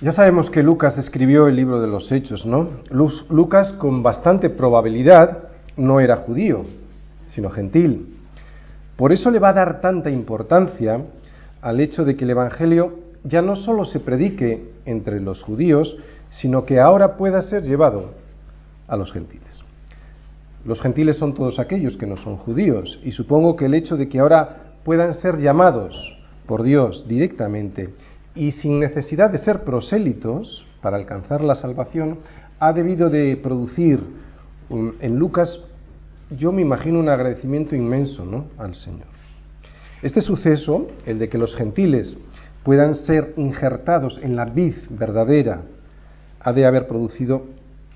Ya sabemos que Lucas escribió el libro de los Hechos, ¿no? Lucas con bastante probabilidad no era judío, sino gentil. Por eso le va a dar tanta importancia al hecho de que el Evangelio ya no solo se predique entre los judíos, sino que ahora pueda ser llevado a los gentiles. Los gentiles son todos aquellos que no son judíos, y supongo que el hecho de que ahora puedan ser llamados por Dios directamente y sin necesidad de ser prosélitos para alcanzar la salvación, ha debido de producir en Lucas, yo me imagino un agradecimiento inmenso ¿no? al Señor. Este suceso, el de que los gentiles puedan ser injertados en la vid verdadera, ha de haber producido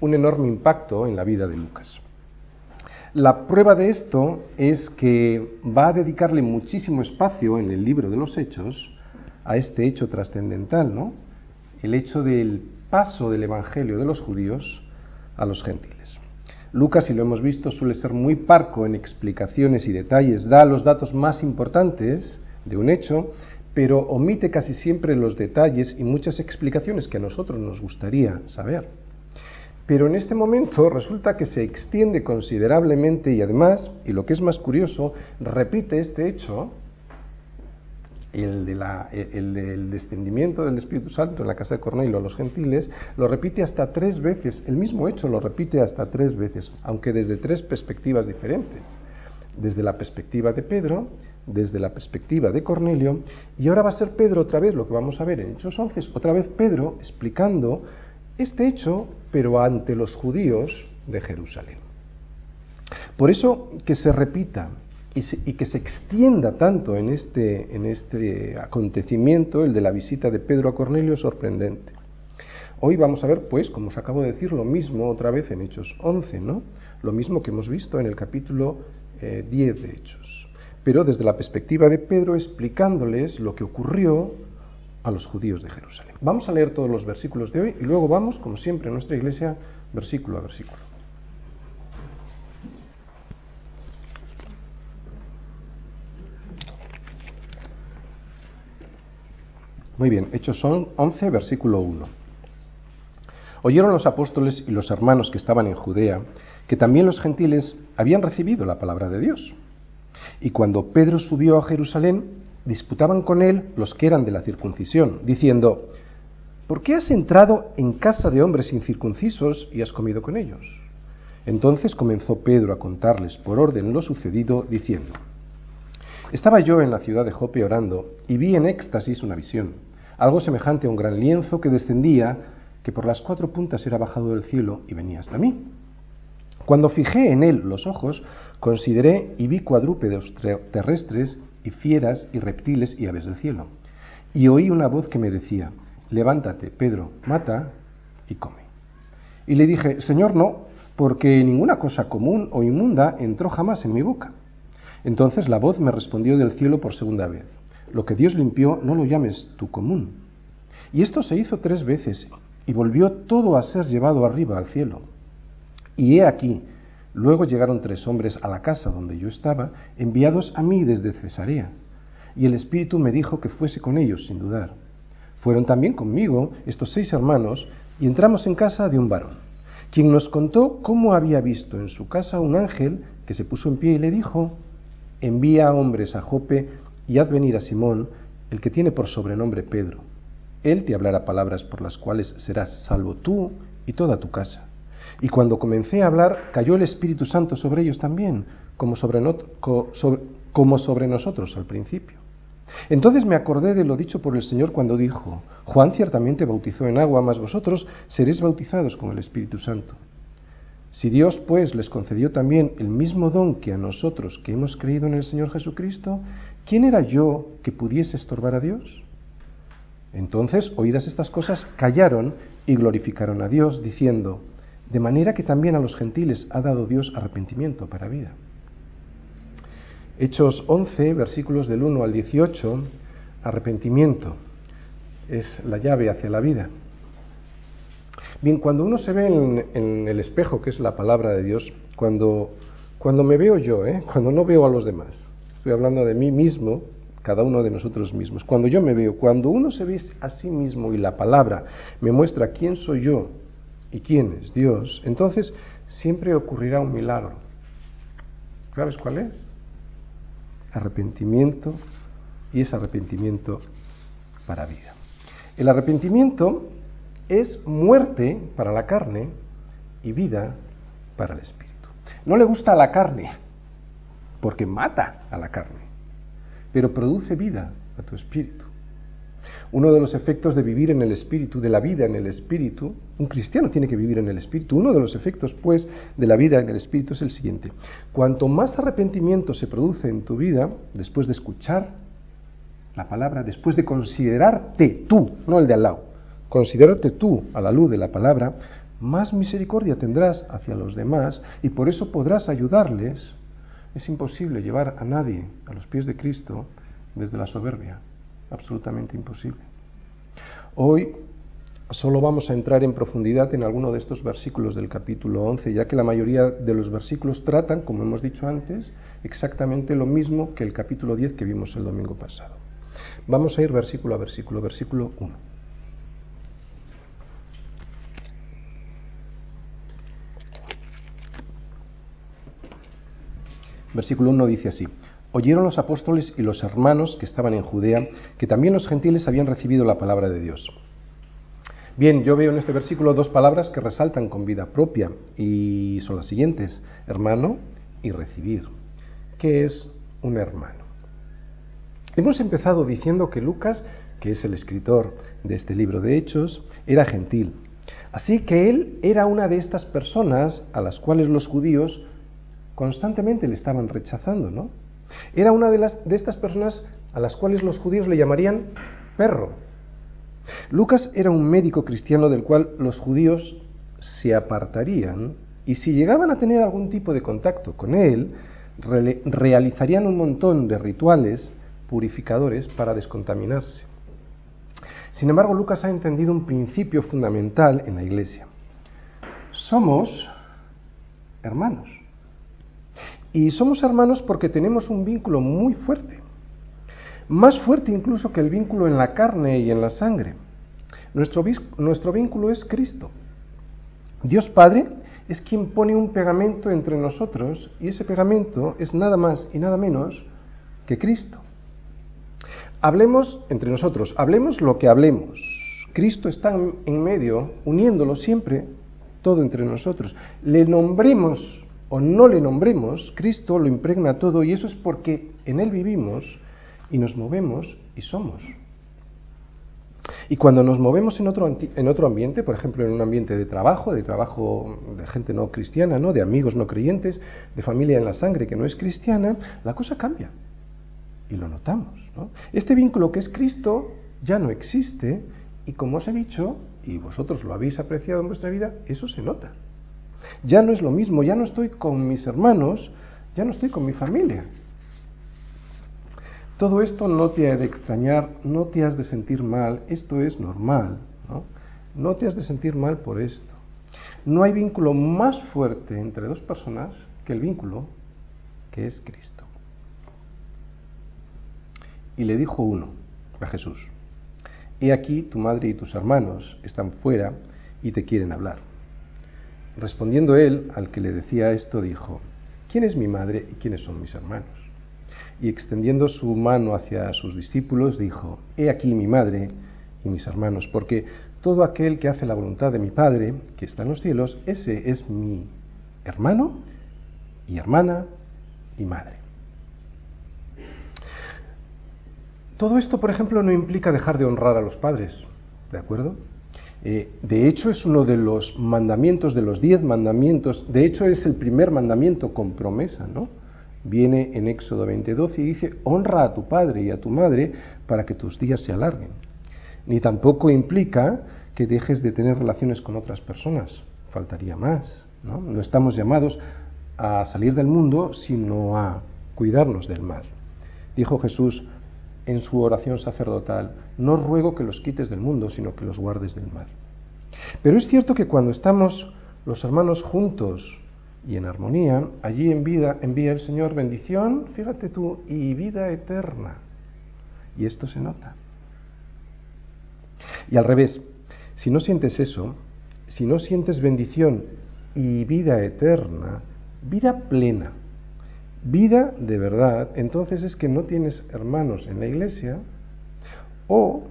un enorme impacto en la vida de Lucas. La prueba de esto es que va a dedicarle muchísimo espacio en el libro de los Hechos a este hecho trascendental, ¿no? El hecho del paso del Evangelio de los judíos a los gentiles. Lucas, si lo hemos visto, suele ser muy parco en explicaciones y detalles, da los datos más importantes de un hecho, pero omite casi siempre los detalles y muchas explicaciones que a nosotros nos gustaría saber. Pero en este momento resulta que se extiende considerablemente y además, y lo que es más curioso, repite este hecho el, de la, el, descendimiento del Espíritu Santo en la casa de Cornelio a los gentiles, lo repite hasta tres veces, el mismo hecho lo repite hasta tres veces, aunque desde tres perspectivas diferentes. Desde la perspectiva de Pedro, desde la perspectiva de Cornelio, y ahora va a ser Pedro otra vez, lo que vamos a ver en Hechos 11, otra vez Pedro explicando este hecho, pero ante los judíos de Jerusalén. Por eso que se repita y, que se extienda tanto en este, en este acontecimiento, el de la visita de Pedro a Cornelio, es sorprendente. Hoy vamos a ver, pues, como os acabo de decir, lo mismo otra vez en Hechos 11, ¿no? Lo mismo que hemos visto en el capítulo 10 eh, de Hechos. Pero desde la perspectiva de Pedro explicándoles lo que ocurrió a los judíos de Jerusalén. Vamos a leer todos los versículos de hoy y luego vamos, como siempre en nuestra iglesia, versículo a versículo. Muy bien, Hechos son 11, versículo 1. Oyeron los apóstoles y los hermanos que estaban en Judea que también los gentiles habían recibido la palabra de Dios. Y cuando Pedro subió a Jerusalén, disputaban con él los que eran de la circuncisión, diciendo, ¿por qué has entrado en casa de hombres incircuncisos y has comido con ellos? Entonces comenzó Pedro a contarles por orden lo sucedido, diciendo, Estaba yo en la ciudad de Jope orando y vi en éxtasis una visión algo semejante a un gran lienzo que descendía, que por las cuatro puntas era bajado del cielo y venía hasta mí. Cuando fijé en él los ojos, consideré y vi cuadrúpedos terrestres y fieras y reptiles y aves del cielo. Y oí una voz que me decía, levántate, Pedro, mata y come. Y le dije, Señor, no, porque ninguna cosa común o inmunda entró jamás en mi boca. Entonces la voz me respondió del cielo por segunda vez, lo que Dios limpió, no lo llames tu común. Y esto se hizo tres veces, y volvió todo a ser llevado arriba al cielo. Y he aquí, luego llegaron tres hombres a la casa donde yo estaba, enviados a mí desde Cesarea. Y el Espíritu me dijo que fuese con ellos, sin dudar. Fueron también conmigo estos seis hermanos, y entramos en casa de un varón, quien nos contó cómo había visto en su casa un ángel que se puso en pie y le dijo, envía hombres a Jope y haz venir a Simón, el que tiene por sobrenombre Pedro. Él te hablará palabras por las cuales serás salvo tú y toda tu casa. Y cuando comencé a hablar, cayó el Espíritu Santo sobre ellos también, como sobre, como sobre nosotros al principio. Entonces me acordé de lo dicho por el Señor cuando dijo, Juan ciertamente bautizó en agua, mas vosotros seréis bautizados con el Espíritu Santo. Si Dios, pues, les concedió también el mismo don que a nosotros que hemos creído en el Señor Jesucristo, ¿quién era yo que pudiese estorbar a Dios? Entonces, oídas estas cosas, callaron y glorificaron a Dios, diciendo, de manera que también a los gentiles ha dado Dios arrepentimiento para vida. Hechos 11, versículos del 1 al 18, arrepentimiento es la llave hacia la vida. Bien, cuando uno se ve en, el espejo, que es la palabra de Dios, cuando, cuando me veo yo, ¿eh? cuando no veo a los demás, estoy hablando de mí mismo, cada uno de nosotros mismos. Cuando yo me veo, cuando uno se ve a sí mismo y la palabra me muestra quién soy yo y quién es Dios, entonces siempre ocurrirá un milagro. ¿Sabes cuál es? Arrepentimiento y es arrepentimiento para vida. El arrepentimiento es muerte para la carne y vida para el espíritu. No le gusta la carne, porque mata a la carne, pero produce vida a tu espíritu. Uno de los efectos de vivir en el espíritu, de la vida en el espíritu, un cristiano tiene que vivir en el espíritu. Uno de los efectos, pues, de la vida en el espíritu es el siguiente. Cuanto más arrepentimiento se produce en tu vida, después de escuchar la palabra, después de considerarte tú, no el de al lado, considerarte tú a la luz de la palabra, más misericordia tendrás hacia los demás y por eso podrás ayudarles. Es imposible llevar a nadie a los pies de Cristo desde la soberbia, absolutamente imposible. Hoy solo vamos a entrar en profundidad en alguno de estos versículos del capítulo 11, ya que la mayoría de los versículos tratan, como hemos dicho antes, exactamente lo mismo que el capítulo 10 que vimos el domingo pasado. Vamos a ir versículo a versículo, versículo 1. Versículo 1 dice así, oyeron los apóstoles y los hermanos que estaban en Judea que también los gentiles habían recibido la palabra de Dios. Bien, yo veo en este versículo dos palabras que resaltan con vida propia y son las siguientes, hermano y recibir. ¿Qué es un hermano? Hemos empezado diciendo que Lucas, que es el escritor de este libro de Hechos, era gentil. Así que él era una de estas personas a las cuales los judíos constantemente le estaban rechazando, ¿no? Era una de, las, de estas personas a las cuales los judíos le llamarían perro. Lucas era un médico cristiano del cual los judíos se apartarían y si llegaban a tener algún tipo de contacto con él, realizarían un montón de rituales purificadores para descontaminarse. Sin embargo, Lucas ha entendido un principio fundamental en la iglesia. Somos hermanos. Y somos hermanos porque tenemos un vínculo muy fuerte, más fuerte incluso que el vínculo en la carne y en la sangre. Nuestro, nuestro vínculo es Cristo. Dios Padre es quien pone un pegamento entre nosotros y ese pegamento es nada más y nada menos que Cristo. Hablemos entre nosotros, hablemos lo que hablemos. Cristo está en medio, uniéndolo siempre todo entre nosotros. Le nombremos o no le nombremos, Cristo lo impregna todo y eso es porque en Él vivimos y nos movemos y somos. Y cuando nos movemos en otro, en otro ambiente, por ejemplo, en un ambiente de trabajo, de trabajo de gente no cristiana, ¿no? de amigos no creyentes, de familia en la sangre que no es cristiana, la cosa cambia. Y lo notamos. Este vínculo que es Cristo ya no existe y como os he dicho, y vosotros lo habéis apreciado en vuestra vida, eso se nota. Ya no es lo mismo, ya no estoy con mis hermanos, ya no estoy con mi familia. Todo esto no te ha de extrañar, no te has de sentir mal, esto es normal, ¿no? No te has de sentir mal por esto. No hay vínculo más fuerte entre dos personas que el vínculo que es Cristo. Y le dijo uno a Jesús, He aquí tu madre y tus hermanos están fuera y te quieren hablar. Respondiendo él al que le decía esto, dijo, ¿quién es mi madre y quiénes son mis hermanos? Y extendiendo su mano hacia sus discípulos, dijo, He aquí mi madre y mis hermanos, porque todo aquel que hace la voluntad de mi Padre, que está en los cielos, ese es mi hermano y hermana y madre. Todo esto, por ejemplo, no implica dejar de honrar a los padres, ¿de acuerdo? Eh, de hecho, es uno de los mandamientos, de los diez mandamientos, de hecho es el primer mandamiento con promesa, ¿no? Viene en Éxodo 20:12 y dice, honra a tu padre y a tu madre para que tus días se alarguen. Ni tampoco implica que dejes de tener relaciones con otras personas, faltaría más, ¿no? No estamos llamados a salir del mundo, sino a cuidarnos del mal. Dijo Jesús, en su oración sacerdotal, no ruego que los quites del mundo, sino que los guardes del mal. Pero es cierto que cuando estamos los hermanos juntos y en armonía, allí en vida envía el Señor bendición, fíjate tú, y vida eterna. Y esto se nota. Y al revés, si no sientes eso, si no sientes bendición y vida eterna, vida plena, vida de verdad, entonces es que no tienes hermanos en la iglesia o,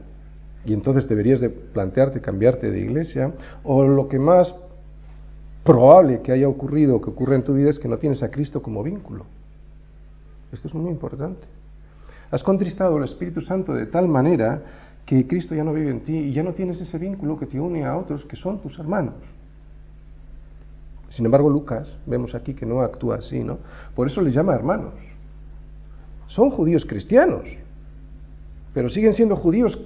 y entonces deberías de plantearte cambiarte de iglesia, o lo que más probable que haya ocurrido o que ocurra en tu vida es que no tienes a Cristo como vínculo. Esto es muy importante. Has contristado al Espíritu Santo de tal manera que Cristo ya no vive en ti y ya no tienes ese vínculo que te une a otros que son tus hermanos. Sin embargo, Lucas, vemos aquí que no actúa así, ¿no? Por eso les llama hermanos. Son judíos cristianos, pero siguen siendo judíos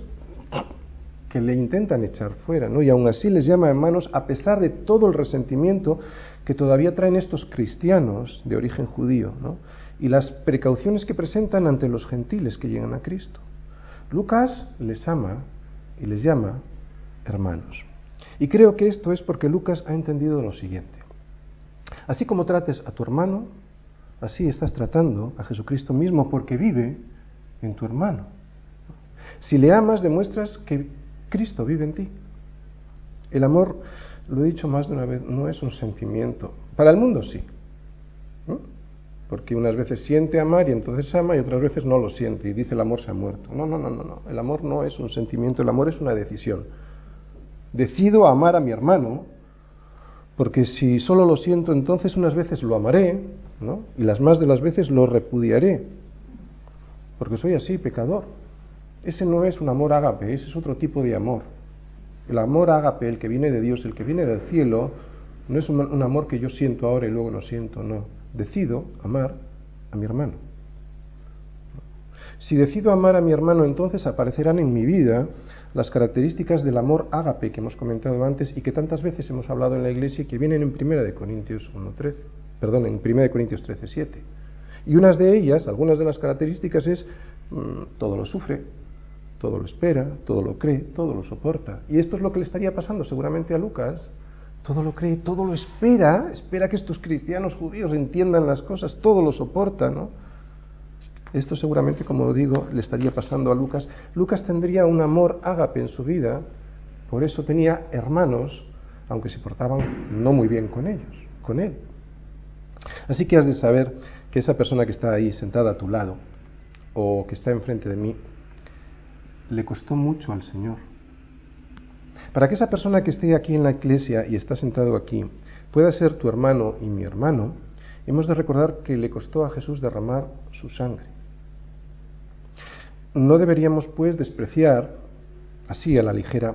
que le intentan echar fuera, ¿no? Y aún así les llama hermanos a pesar de todo el resentimiento que todavía traen estos cristianos de origen judío, ¿no? Y las precauciones que presentan ante los gentiles que llegan a Cristo. Lucas les ama y les llama hermanos. Y creo que esto es porque Lucas ha entendido lo siguiente. Así como trates a tu hermano, así estás tratando a Jesucristo mismo porque vive en tu hermano. Si le amas, demuestras que Cristo vive en ti. El amor, lo he dicho más de una vez, no es un sentimiento. Para el mundo sí. Porque unas veces siente amar y entonces ama y otras veces no lo siente y dice el amor se ha muerto. No, no, no, no, no. El amor no es un sentimiento, el amor es una decisión. Decido amar a mi hermano porque si solo lo siento entonces unas veces lo amaré ¿no? y las más de las veces lo repudiaré. Porque soy así, pecador. Ese no es un amor ágape, ese es otro tipo de amor. El amor ágape, el que viene de Dios, el que viene del cielo, no es un, un amor que yo siento ahora y luego no siento, no decido amar a mi hermano. Si decido amar a mi hermano, entonces aparecerán en mi vida las características del amor ágape que hemos comentado antes y que tantas veces hemos hablado en la iglesia que vienen en 1 de Corintios 1:13, perdón, en 1 de Corintios 13:7. Y unas de ellas, algunas de las características es mm, todo lo sufre, todo lo espera, todo lo cree, todo lo soporta. Y esto es lo que le estaría pasando seguramente a Lucas todo lo cree, todo lo espera, espera que estos cristianos judíos entiendan las cosas, todo lo soporta, ¿no? Esto seguramente, como digo, le estaría pasando a Lucas. Lucas tendría un amor ágape en su vida, por eso tenía hermanos, aunque se portaban no muy bien con ellos, con él. Así que has de saber que esa persona que está ahí sentada a tu lado, o que está enfrente de mí, le costó mucho al Señor para que esa persona que esté aquí en la iglesia y está sentado aquí pueda ser tu hermano y mi hermano, hemos de recordar que le costó a Jesús derramar su sangre. No deberíamos, pues, despreciar así a la ligera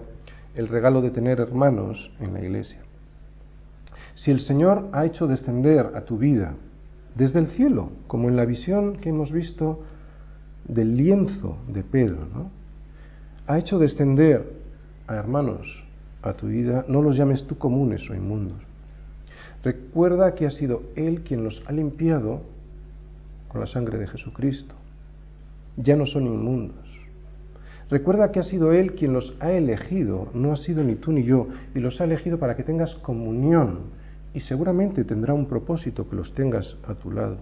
el regalo de tener hermanos en la iglesia. Si el Señor ha hecho descender a tu vida desde el cielo, como en la visión que hemos visto del lienzo de Pedro, ha hecho descender hermanos a tu vida, no los llames tú comunes o inmundos. Recuerda que ha sido Él quien los ha limpiado con la sangre de Jesucristo. Ya no son inmundos. Recuerda que ha sido Él quien los ha elegido, no ha sido ni tú ni yo, y los ha elegido para que tengas comunión. Y seguramente tendrá un propósito que los tengas a tu lado.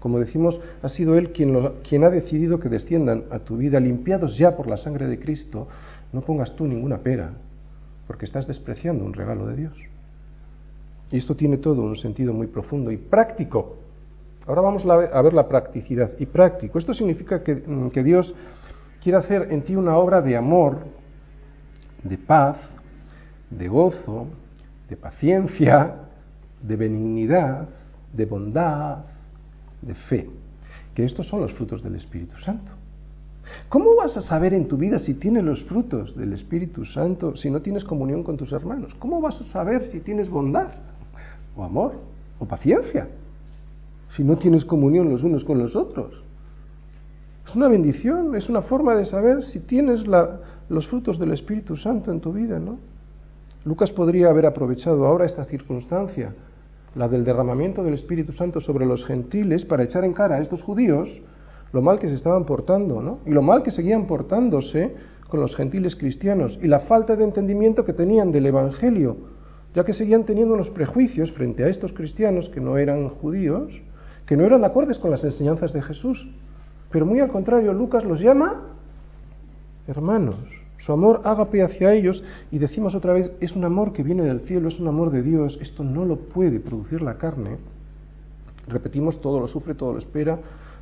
Como decimos, ha sido Él quien, quien ha decidido que desciendan a tu vida, limpiados ya por la sangre de Cristo, no pongas tú ninguna pera, porque estás despreciando un regalo de Dios. Y esto tiene todo un sentido muy profundo y práctico. Ahora vamos a ver la practicidad. Y práctico. Esto significa que, mm, que Dios quiere hacer en ti una obra de amor, de paz, de gozo, de paciencia, de benignidad, de bondad, de fe. Que estos son los frutos del Espíritu Santo. ¿Cómo vas a saber en tu vida si tienes los frutos del Espíritu Santo si no tienes comunión con tus hermanos? ¿Cómo vas a saber si tienes bondad o amor o paciencia si no tienes comunión los unos con los otros? Es una bendición, es una forma de saber si tienes los frutos del Espíritu Santo en tu vida, ¿no? Lucas podría haber aprovechado ahora esta circunstancia, la del derramamiento del Espíritu Santo sobre los gentiles, para echar en cara a estos judíos lo mal que se estaban portando, ¿no? Y lo mal que seguían portándose con los gentiles cristianos y la falta de entendimiento que tenían del Evangelio, ya que seguían teniendo los prejuicios frente a estos cristianos que no eran judíos, que no eran acordes con las enseñanzas de Jesús. Pero muy al contrario, Lucas los llama hermanos. Su amor ágape hacia ellos y decimos otra vez, es un amor que viene del cielo, es un amor de Dios, esto no lo puede producir la carne. Repetimos, todo lo sufre, todo lo espera,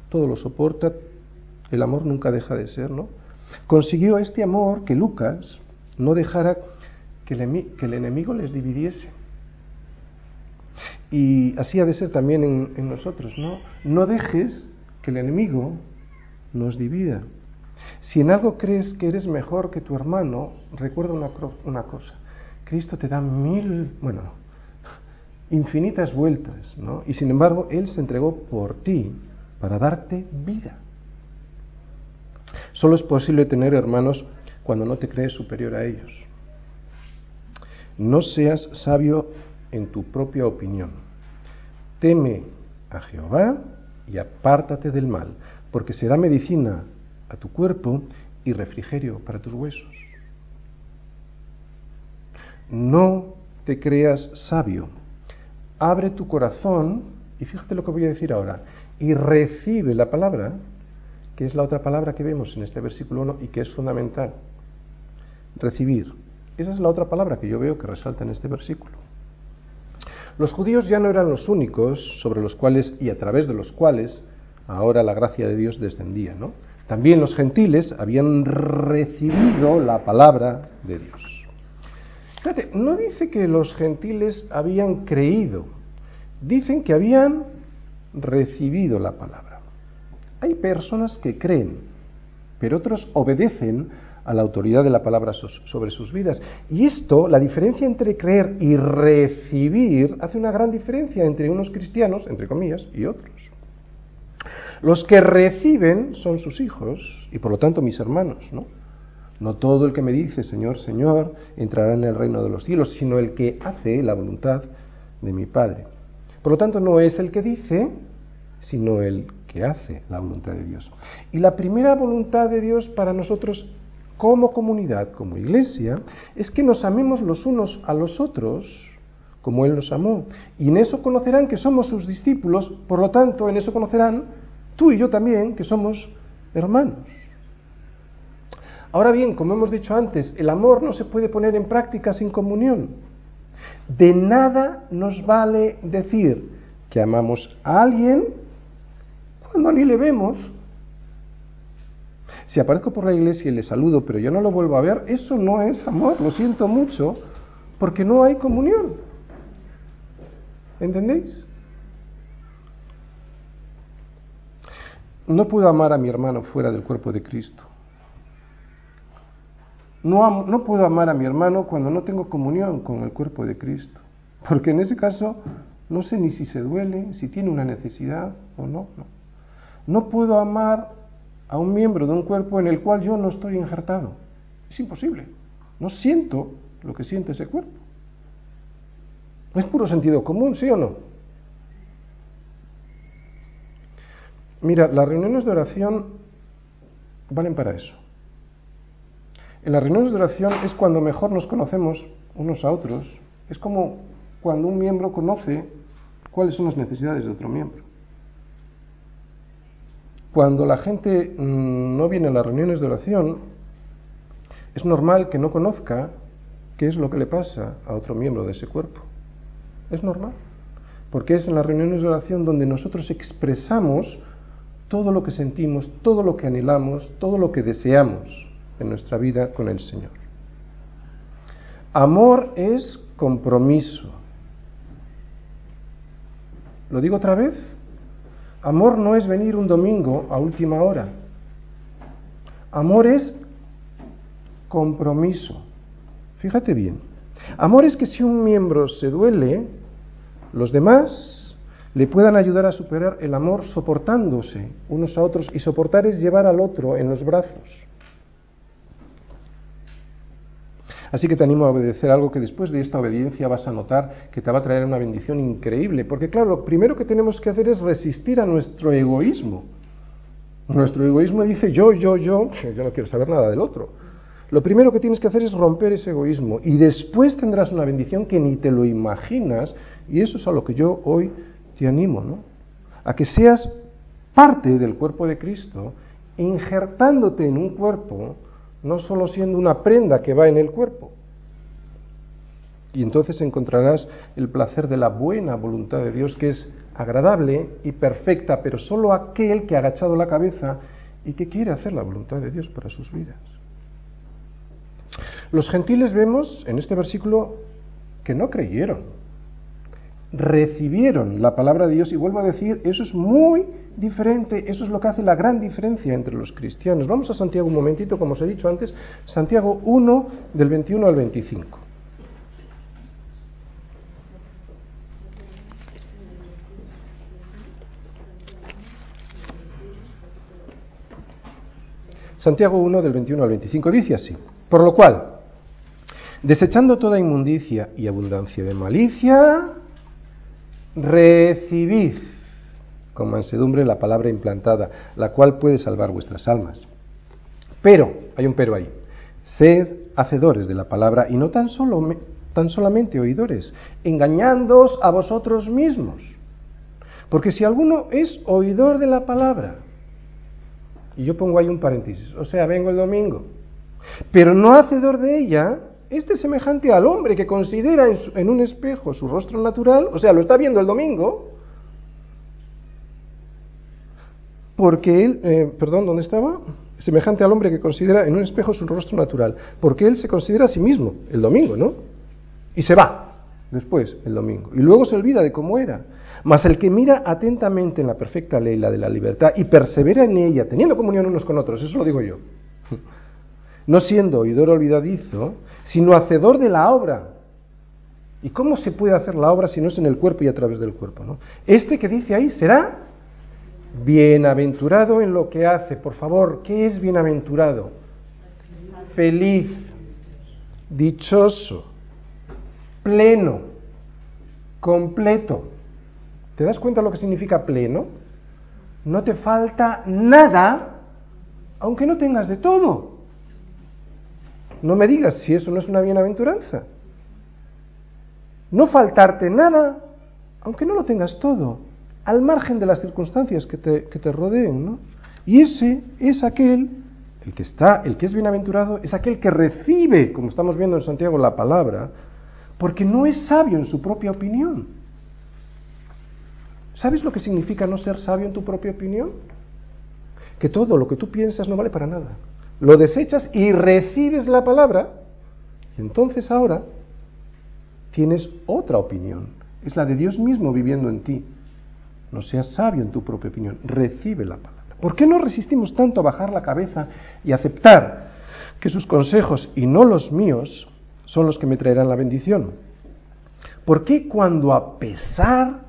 todo lo soporta, el amor nunca deja de ser, ¿no? Consiguió este amor que Lucas no dejara que el, enemigo les dividiese. Y así ha de ser también en, nosotros, ¿no? No dejes que el enemigo nos divida. Si en algo crees que eres mejor que tu hermano, recuerda una, una cosa. Cristo te da mil, bueno, infinitas vueltas, ¿no? Y sin embargo, Él se entregó por ti para darte vida. Solo es posible tener hermanos cuando no te crees superior a ellos. No seas sabio en tu propia opinión. Teme a Jehová y apártate del mal, porque será medicina a tu cuerpo y refrigerio para tus huesos. No te creas sabio. Abre tu corazón y fíjate lo que voy a decir ahora. Y recibe la palabra, que es la otra palabra que vemos en este versículo 1 y que es fundamental. Recibir. Esa es la otra palabra que yo veo que resalta en este versículo. Los judíos ya no eran los únicos sobre los cuales y a través de los cuales ahora la gracia de Dios descendía, ¿no? También los gentiles habían recibido la palabra de Dios. No dice que los gentiles habían creído, dicen que habían recibido la palabra. Hay personas que creen, pero otros obedecen a la autoridad de la palabra sobre sus vidas. Y esto, la diferencia entre creer y recibir, hace una gran diferencia entre unos cristianos, entre comillas, y otros. Los que reciben son sus hijos y por lo tanto mis hermanos, ¿no? No todo el que me dice Señor, Señor entrará en el reino de los cielos, sino el que hace la voluntad de mi Padre. Por lo tanto, no es el que dice, sino el que hace la voluntad de Dios. Y la primera voluntad de Dios para nosotros como comunidad, como iglesia, es que nos amemos los unos a los otros como Él nos amó. Y en eso conocerán que somos sus discípulos, por lo tanto, en eso conocerán Tú y yo también, que somos hermanos. Ahora bien, como hemos dicho antes, el amor no se puede poner en práctica sin comunión. De nada nos vale decir que amamos a alguien cuando ni le vemos. Si aparezco por la iglesia y le saludo, pero yo no lo vuelvo a ver, eso no es amor, lo siento mucho, porque no hay comunión. ¿Entendéis? No puedo amar a mi hermano fuera del cuerpo de Cristo. No, no, puedo amar a mi hermano cuando no tengo comunión con el cuerpo de Cristo. Porque en ese caso no sé ni si se duele, si tiene una necesidad o no. No, no puedo amar a un miembro de un cuerpo en el cual yo no estoy injertado. Es imposible. No siento lo que siente ese cuerpo. Es puro sentido común, ¿sí o no? Mira, las reuniones de oración valen para eso. En las reuniones de oración es cuando mejor nos conocemos unos a otros. Es como cuando un miembro conoce cuáles son las necesidades de otro miembro. Cuando la gente mm, no viene a las reuniones de oración, es normal que no conozca qué es lo que le pasa a otro miembro de ese cuerpo. Es normal. Porque es en las reuniones de oración donde nosotros expresamos todo lo que sentimos, todo lo que anhelamos, todo lo que deseamos en nuestra vida con el Señor. Amor es compromiso. ¿Lo digo otra vez? Amor no es venir un domingo a última hora. Amor es compromiso. Fíjate bien. Amor es que si un miembro se duele, los demás le puedan ayudar a superar el amor soportándose unos a otros y soportar es llevar al otro en los brazos. Así que te animo a obedecer algo que después de esta obediencia vas a notar que te va a traer una bendición increíble. Porque claro, lo primero que tenemos que hacer es resistir a nuestro egoísmo. Nuestro egoísmo dice yo, yo, yo, yo no quiero saber nada del otro. Lo primero que tienes que hacer es romper ese egoísmo y después tendrás una bendición que ni te lo imaginas y eso es a lo que yo hoy te animo, ¿no? A que seas parte del cuerpo de Cristo, injertándote en un cuerpo no solo siendo una prenda que va en el cuerpo. Y entonces encontrarás el placer de la buena voluntad de Dios, que es agradable y perfecta, pero solo aquel que ha agachado la cabeza y que quiere hacer la voluntad de Dios para sus vidas. Los gentiles vemos en este versículo que no creyeron, recibieron la palabra de Dios y vuelvo a decir, eso es muy diferente, eso es lo que hace la gran diferencia entre los cristianos. Vamos a Santiago un momentito, como os he dicho antes, Santiago 1 del 21 al 25. Santiago 1 del 21 al 25 dice así, por lo cual, desechando toda inmundicia y abundancia de malicia, recibid con mansedumbre la palabra implantada, la cual puede salvar vuestras almas. Pero, hay un pero ahí, sed hacedores de la palabra y no tan, solo, tan solamente oidores, engañándoos a vosotros mismos. Porque si alguno es oidor de la palabra y yo pongo ahí un paréntesis, o sea, vengo el domingo, pero no hacedor de ella, este es semejante al hombre que considera en, un espejo su rostro natural, o sea, lo está viendo el domingo, porque él, eh, perdón, ¿dónde estaba? Semejante al hombre que considera en un espejo su rostro natural, porque él se considera a sí mismo el domingo, ¿no? Y se va después el domingo, y luego se olvida de cómo era. Mas el que mira atentamente en la perfecta ley, la de la libertad, y persevera en ella, teniendo comunión unos con otros, eso lo digo yo, no siendo oidor olvidadizo, sino hacedor de la obra. ¿Y cómo se puede hacer la obra si no es en el cuerpo y a través del cuerpo? ¿no? Este que dice ahí será bienaventurado en lo que hace. Por favor, ¿qué es bienaventurado? Feliz, dichoso, pleno, completo. ¿Te das cuenta lo que significa pleno? No te falta nada, aunque no tengas de todo. No me digas si eso no es una bienaventuranza. No faltarte nada, aunque no lo tengas todo, al margen de las circunstancias que te, rodeen, ¿no? Y ese es aquel, el que está, el que es bienaventurado, es aquel que recibe, como estamos viendo en Santiago, la palabra, porque no es sabio en su propia opinión. ¿Sabes lo que significa no ser sabio en tu propia opinión? Que todo lo que tú piensas no vale para nada. Lo desechas y recibes la palabra, y entonces ahora tienes otra opinión. Es la de Dios mismo viviendo en ti. No seas sabio en tu propia opinión, recibe la palabra. ¿Por qué no resistimos tanto a bajar la cabeza y aceptar que sus consejos y no los míos son los que me traerán la bendición? ¿Por qué cuando a pesar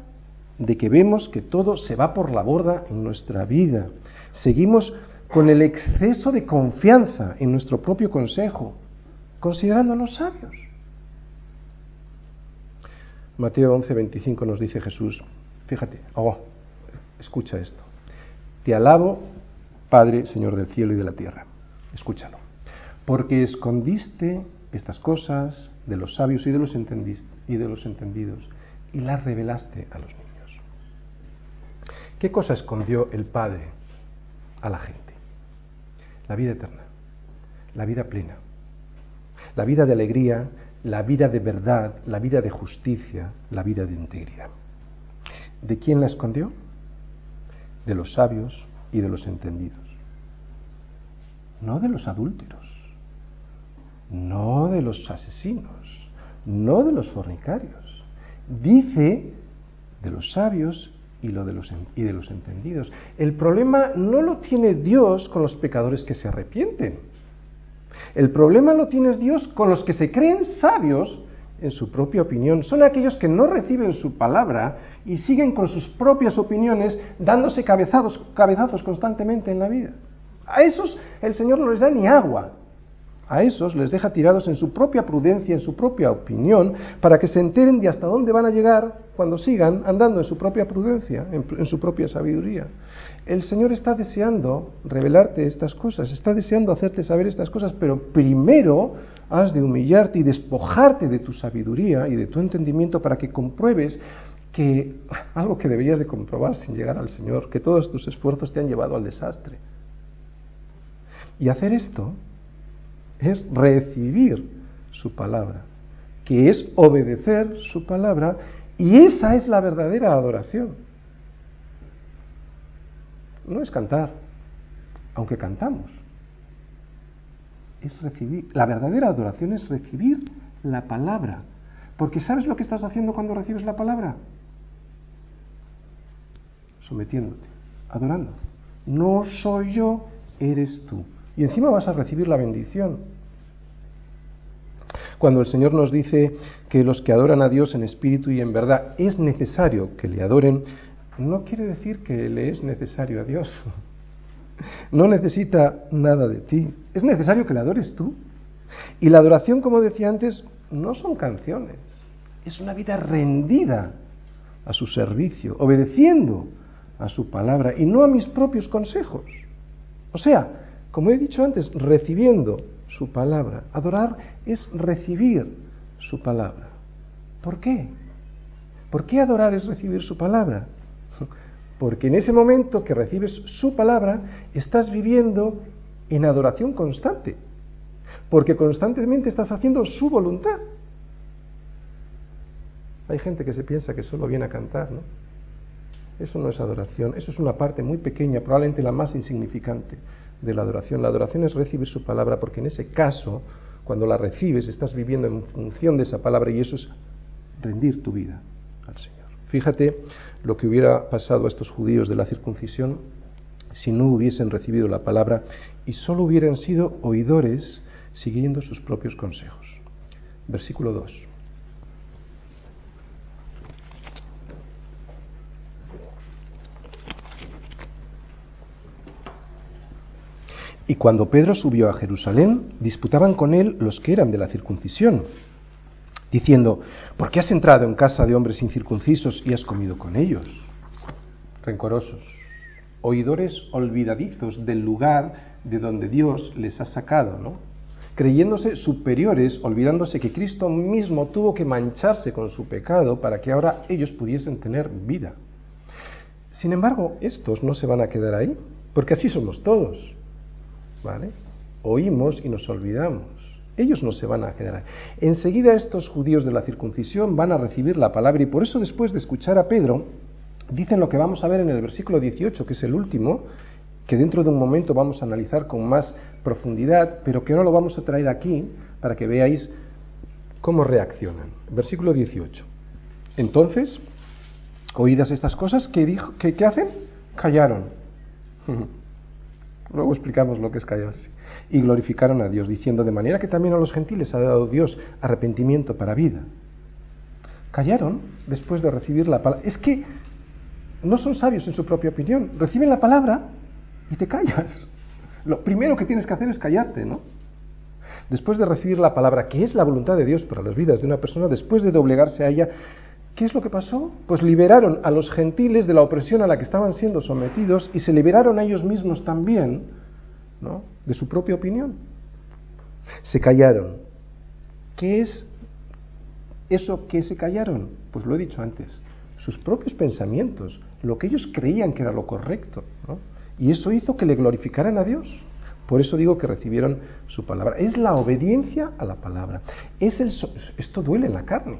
de que vemos que todo se va por la borda en nuestra vida. Seguimos con el exceso de confianza en nuestro propio consejo, considerándonos sabios. Mateo 11, 25 nos dice Jesús, fíjate, oh, escucha esto. Te alabo, Padre, Señor del cielo y de la tierra. Escúchalo. Porque escondiste estas cosas de los sabios y de los, y de los entendidos y las revelaste a los niños. ¿Qué cosa escondió el Padre a la gente? La vida eterna, la vida plena, la vida de alegría, la vida de verdad, la vida de justicia, la vida de integridad. ¿De quién la escondió? De los sabios y de los entendidos. No de los adúlteros, no de los asesinos, no de los fornicarios. Dice de los sabios y, lo de los, y de los entendidos. El problema no lo tiene Dios con los pecadores que se arrepienten. El problema lo tiene Dios con los que se creen sabios en su propia opinión. Son aquellos que no reciben su palabra y siguen con sus propias opiniones dándose cabezazos, constantemente en la vida. A esos el Señor no les da ni agua. A esos les deja tirados en su propia prudencia, en su propia opinión, para que se enteren de hasta dónde van a llegar cuando sigan andando en su propia prudencia, en, su propia sabiduría. El Señor está deseando revelarte estas cosas, está deseando hacerte saber estas cosas, pero primero has de humillarte y despojarte de tu sabiduría y de tu entendimiento para que compruebes que algo que deberías de comprobar sin llegar al Señor, que todos tus esfuerzos te han llevado al desastre. Y hacer esto es recibir su palabra, que es obedecer su palabra, y esa es la verdadera adoración. No es cantar, aunque cantamos. Es recibir. La verdadera adoración es recibir la palabra. Porque ¿sabes lo que estás haciendo cuando recibes la palabra? Sometiéndote, adorando. No soy yo, eres tú. Y encima vas a recibir la bendición. Cuando el Señor nos dice que los que adoran a Dios en espíritu y en verdad es necesario que le adoren, no quiere decir que le es necesario a Dios. No necesita nada de ti. Es necesario que le adores tú. Y la adoración, como decía antes, no son canciones. Es una vida rendida a su servicio, obedeciendo a su palabra y no a mis propios consejos. O sea, como he dicho antes, recibiendo su palabra. Adorar es recibir su palabra. ¿Por qué? ¿Por qué adorar es recibir su palabra? Porque en ese momento que recibes su palabra, estás viviendo en adoración constante. Porque constantemente estás haciendo su voluntad. Hay gente que se piensa que solo viene a cantar, ¿no? Eso no es adoración, eso es una parte muy pequeña, probablemente la más insignificante de la adoración. La adoración es recibir su palabra, porque en ese caso, cuando la recibes, estás viviendo en función de esa palabra y eso es rendir tu vida al Señor. Fíjate lo que hubiera pasado a estos judíos de la circuncisión si no hubiesen recibido la palabra y solo hubieran sido oidores siguiendo sus propios consejos. Versículo 2. Y cuando Pedro subió a Jerusalén, disputaban con él los que eran de la circuncisión, diciendo, ¿por qué has entrado en casa de hombres incircuncisos y has comido con ellos? Rencorosos, oidores olvidadizos del lugar de donde Dios les ha sacado, ¿no? Creyéndose superiores, olvidándose que Cristo mismo tuvo que mancharse con su pecado para que ahora ellos pudiesen tener vida. Sin embargo, estos no se van a quedar ahí, porque así somos todos. ¿Vale? Oímos y nos olvidamos. Ellos no se van a quedar. Enseguida estos judíos de la circuncisión van a recibir la palabra y por eso después de escuchar a Pedro, dicen lo que vamos a ver en el versículo 18, que es el último, que dentro de un momento vamos a analizar con más profundidad, pero que ahora lo vamos a traer aquí para que veáis cómo reaccionan. Versículo 18. Entonces, oídas estas cosas, ¿qué, dijo, qué, qué hacen? Callaron. Luego explicamos lo que es callarse. Y glorificaron a Dios, diciendo, de manera que también a los gentiles ha dado Dios arrepentimiento para vida. Callaron después de recibir la palabra. Es que no son sabios en su propia opinión. Reciben la palabra y te callas. Lo primero que tienes que hacer es callarte, ¿no? Después de recibir la palabra, que es la voluntad de Dios para las vidas de una persona, después de doblegarse a ella, ¿Qué es lo que pasó? Pues liberaron a los gentiles de la opresión a la que estaban siendo sometidos y se liberaron a ellos mismos también, ¿no? De su propia opinión. Se callaron. ¿Qué es eso que se callaron? Pues lo he dicho antes, sus propios pensamientos, lo que ellos creían que era lo correcto. Y eso hizo que le glorificaran a Dios. Por eso digo que recibieron su palabra. Es la obediencia a la palabra. Es el, esto duele en la carne.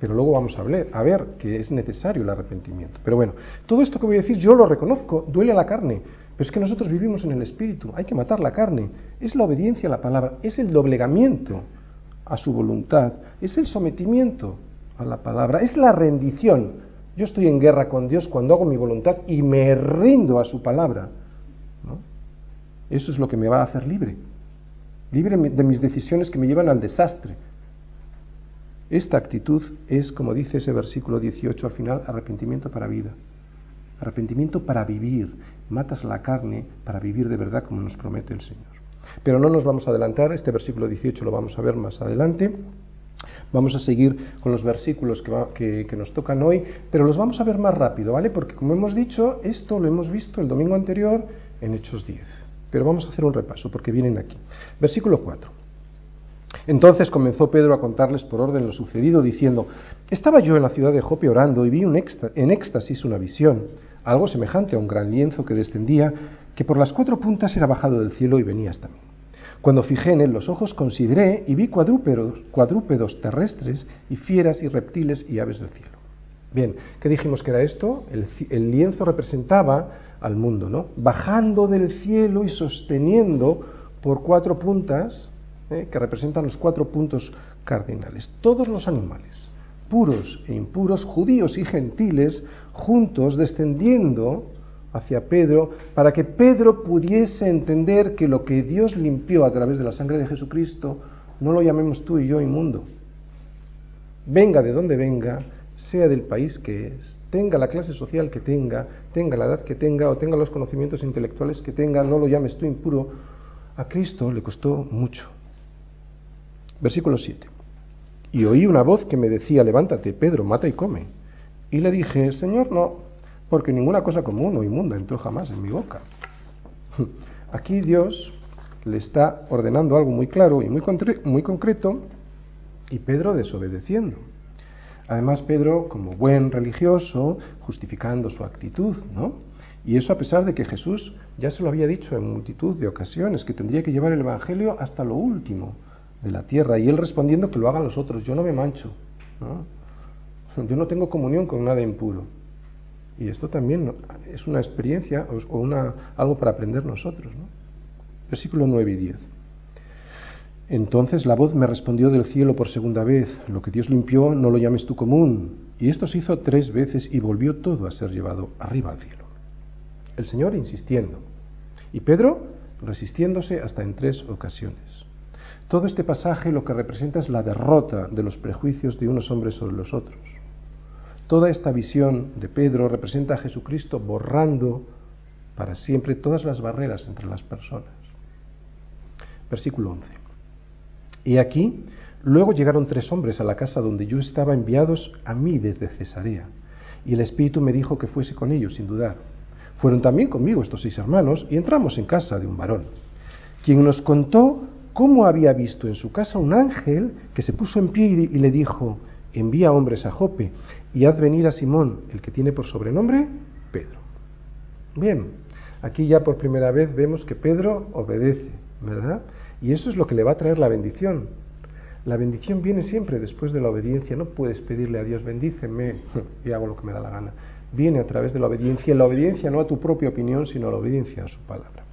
Pero luego vamos a ver, a ver que es necesario el arrepentimiento. Pero bueno, todo esto que voy a decir yo lo reconozco, duele a la carne, pero es que nosotros vivimos en el Espíritu, hay que matar la carne. Es la obediencia a la palabra, es el doblegamiento a su voluntad, es el sometimiento a la palabra, es la rendición. Yo estoy en guerra con Dios cuando hago mi voluntad y me rindo a su palabra. Eso es lo que me va a hacer libre, libre de mis decisiones que me llevan al desastre esta actitud es, como dice ese versículo 18 al final, arrepentimiento para vida. Arrepentimiento para vivir. Matas la carne para vivir de verdad como nos promete el Señor. Pero no nos vamos a adelantar, este versículo 18 lo vamos a ver más adelante. Vamos a seguir con los versículos que, nos tocan hoy, pero los vamos a ver más rápido, ¿vale? Porque como hemos dicho, esto lo hemos visto el domingo anterior en Hechos 10. Pero vamos a hacer un repaso porque vienen aquí. Versículo 4. Entonces comenzó Pedro a contarles por orden lo sucedido, diciendo, Estaba yo en la ciudad de Jope orando y vi un en éxtasis una visión, algo semejante a un gran lienzo que descendía, que por las cuatro puntas era bajado del cielo y venía hasta mí. Cuando fijé en él los ojos, consideré y vi cuadrúpedos, cuadrúpedos terrestres y fieras y reptiles y aves del cielo. Bien, ¿qué dijimos que era esto? El, lienzo representaba al mundo, ¿no? Bajando del cielo y sosteniendo por cuatro puntas, ¿eh? que representan los cuatro puntos cardinales. Todos los animales, puros e impuros, judíos y gentiles, juntos descendiendo hacia Pedro, para que Pedro pudiese entender que lo que Dios limpió a través de la sangre de Jesucristo, no lo llamemos tú y yo inmundo. Venga de donde venga, sea del país que es, tenga la clase social que tenga, tenga la edad que tenga o tenga los conocimientos intelectuales que tenga, no lo llames tú impuro, a Cristo le costó mucho. Versículo 7. Y oí una voz que me decía, levántate, Pedro, mata y come. Y le dije, Señor, no, porque ninguna cosa común o inmunda entró jamás en mi boca. Aquí Dios le está ordenando algo muy claro y muy, muy concreto y Pedro desobedeciendo. Además, Pedro, como buen religioso, justificando su actitud, ¿no? Y eso a pesar de que Jesús ya se lo había dicho en multitud de ocasiones, que tendría que llevar el Evangelio hasta lo último de la tierra, y él respondiendo que lo hagan los otros, yo no me mancho, ¿no? yo no tengo comunión con nada impuro. Y esto también es una experiencia o una, algo para aprender nosotros. ¿no? Versículo 9 y 10. Entonces la voz me respondió del cielo por segunda vez, lo que Dios limpió no lo llames tú común. Y esto se hizo tres veces y volvió todo a ser llevado arriba al cielo. El Señor insistiendo. Y Pedro resistiéndose hasta en tres ocasiones. Todo este pasaje lo que representa es la derrota de los prejuicios de unos hombres sobre los otros. Toda esta visión de Pedro representa a Jesucristo borrando para siempre todas las barreras entre las personas. Versículo 11. Y aquí, luego llegaron tres hombres a la casa donde yo estaba enviados a mí desde Cesarea. Y el Espíritu me dijo que fuese con ellos, sin dudar. Fueron también conmigo estos seis hermanos y entramos en casa de un varón, quien nos contó cómo había visto en su casa un ángel que se puso en pie y le dijo, envía hombres a Jope y haz venir a Simón, el que tiene por sobrenombre Pedro. Bien, aquí ya por primera vez vemos que Pedro obedece, ¿verdad? Y eso es lo que le va a traer la bendición. La bendición viene siempre después de la obediencia. No puedes pedirle a Dios, bendíceme y hago lo que me da la gana. Viene a través de la obediencia. La obediencia no a tu propia opinión, sino a la obediencia a su palabra.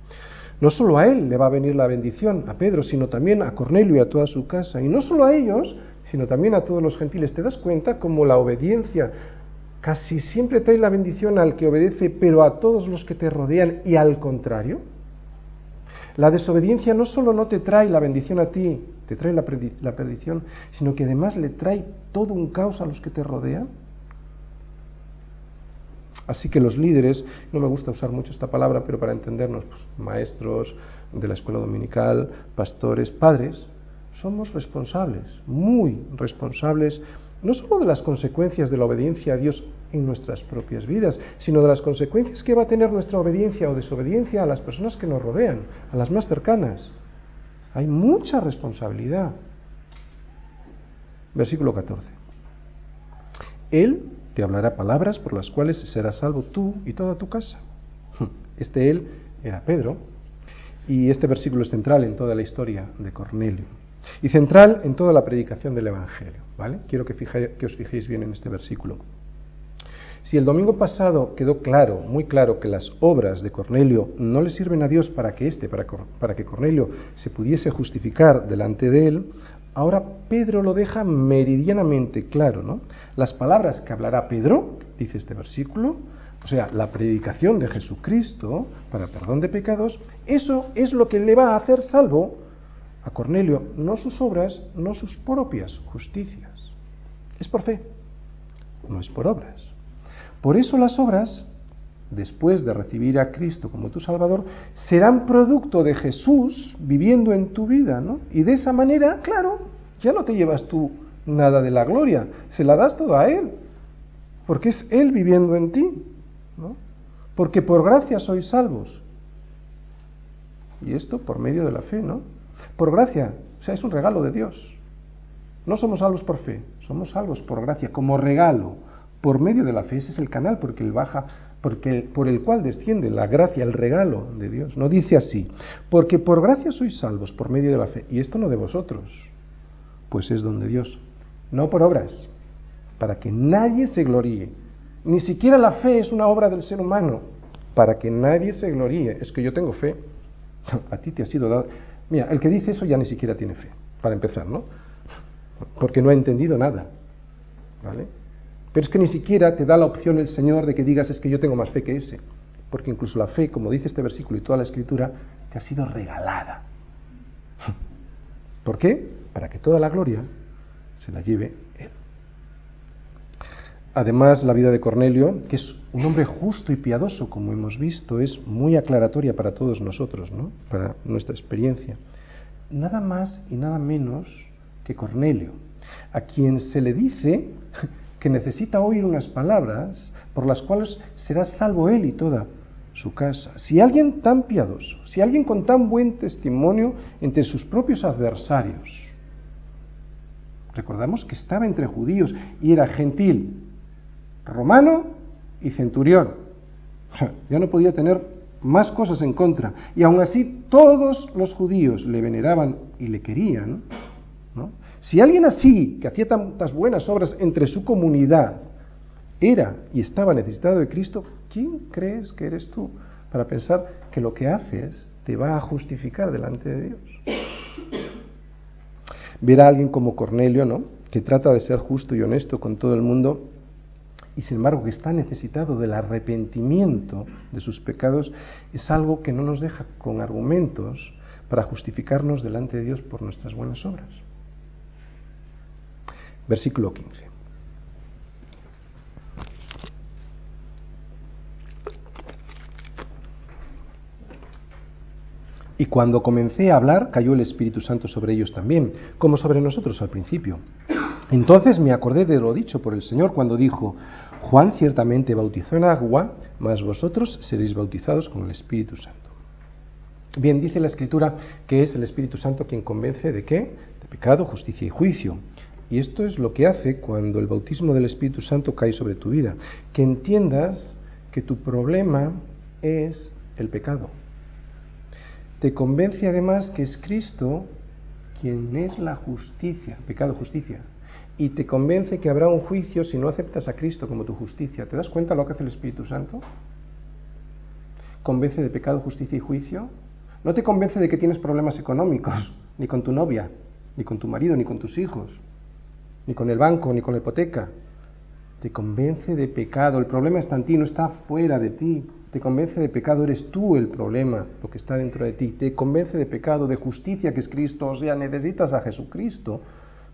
No solo a él le va a venir la bendición, a Pedro, sino también a Cornelio y a toda su casa. Y no solo a ellos, sino también a todos los gentiles. ¿Te das cuenta cómo la obediencia casi siempre trae la bendición al que obedece, pero a todos los que te rodean y al contrario? La desobediencia no solo no te trae la bendición a ti, te trae la, perdición, sino que además le trae todo un caos a los que te rodean. Así que los líderes, no me gusta usar mucho esta palabra, pero para entendernos, pues, maestros de la escuela dominical, pastores, padres, somos responsables, muy responsables, no solo de las consecuencias de la obediencia a Dios en nuestras propias vidas, sino de las consecuencias que va a tener nuestra obediencia o desobediencia a las personas que nos rodean, a las más cercanas. Hay mucha responsabilidad. Versículo 14. Él te hablará palabras por las cuales serás salvo tú y toda tu casa. Este él era Pedro y este versículo es central en toda la historia de Cornelio y central en toda la predicación del Evangelio. ¿vale? Quiero que, que os fijéis bien en este versículo. Si el domingo pasado quedó claro, muy claro, que las obras de Cornelio no le sirven a Dios para que éste, para, para que Cornelio se pudiese justificar delante de él, ahora Pedro lo deja meridianamente claro, ¿no? Las palabras que hablará Pedro, dice este versículo, o sea, la predicación de Jesucristo para perdón de pecados, eso es lo que le va a hacer salvo a Cornelio, no sus obras, no sus propias justicias. Es por fe, no es por obras. Por eso las obras, después de recibir a Cristo como tu Salvador, serán producto de Jesús viviendo en tu vida, ¿no? Y de esa manera, claro, ya no te llevas tú nada de la gloria, se la das todo a Él, porque es Él viviendo en ti, ¿no? Porque por gracia sois salvos. Y esto por medio de la fe, ¿no? Por gracia, o sea, es un regalo de Dios. No somos salvos por fe, somos salvos por gracia, como regalo por medio de la fe. Ese es el canal porque Él baja porque, por el cual desciende la gracia, el regalo de Dios. No dice así, porque por gracia sois salvos por medio de la fe, y esto no de vosotros, pues es donde Dios, no por obras, para que nadie se gloríe. Ni siquiera la fe es una obra del ser humano, para que nadie se gloríe. Es que yo tengo fe, a ti te ha sido dado. Mira, el que dice eso ya ni siquiera tiene fe, para empezar, ¿no? Porque no ha entendido nada, ¿vale? Pero es que ni siquiera te da la opción el Señor de que digas es que yo tengo más fe que ese. Porque incluso la fe, como dice este versículo y toda la escritura, te ha sido regalada. ¿Por qué? Para que toda la gloria se la lleve Él. Además, la vida de Cornelio, que es un hombre justo y piadoso, como hemos visto, es muy aclaratoria para todos nosotros, ¿no? para nuestra experiencia. Nada más y nada menos que Cornelio, a quien se le dice que necesita oír unas palabras por las cuales será salvo él y toda su casa. Si alguien tan piadoso, si alguien con tan buen testimonio entre sus propios adversarios, recordamos que estaba entre judíos y era gentil, romano y centurión. Ya no podía tener más cosas en contra. Y aún así todos los judíos le veneraban y le querían. ¿no? Si alguien así, que hacía tantas buenas obras entre su comunidad, era y estaba necesitado de Cristo, ¿quién crees que eres tú para pensar que lo que haces te va a justificar delante de Dios? Ver a alguien como Cornelio, ¿no? Que trata de ser justo y honesto con todo el mundo y sin embargo que está necesitado del arrepentimiento de sus pecados, es algo que no nos deja con argumentos para justificarnos delante de Dios por nuestras buenas obras versículo 15. Y cuando comencé a hablar, cayó el Espíritu Santo sobre ellos también, como sobre nosotros al principio. Entonces me acordé de lo dicho por el Señor cuando dijo, Juan ciertamente bautizó en agua, mas vosotros seréis bautizados con el Espíritu Santo. Bien, dice la Escritura que es el Espíritu Santo quien convence de qué? De pecado, justicia y juicio. Y esto es lo que hace cuando el bautismo del Espíritu Santo cae sobre tu vida, que entiendas que tu problema es el pecado. Te convence además que es Cristo quien es la justicia, pecado, justicia. Y te convence que habrá un juicio si no aceptas a Cristo como tu justicia. ¿Te das cuenta lo que hace el Espíritu Santo? Convence de pecado, justicia y juicio. No te convence de que tienes problemas económicos, ni con tu novia, ni con tu marido, ni con tus hijos ni con el banco, ni con la hipoteca. Te convence de pecado. El problema está en ti, no está fuera de ti. Te convence de pecado, eres tú el problema, lo que está dentro de ti. Te convence de pecado, de justicia que es Cristo. O sea, necesitas a Jesucristo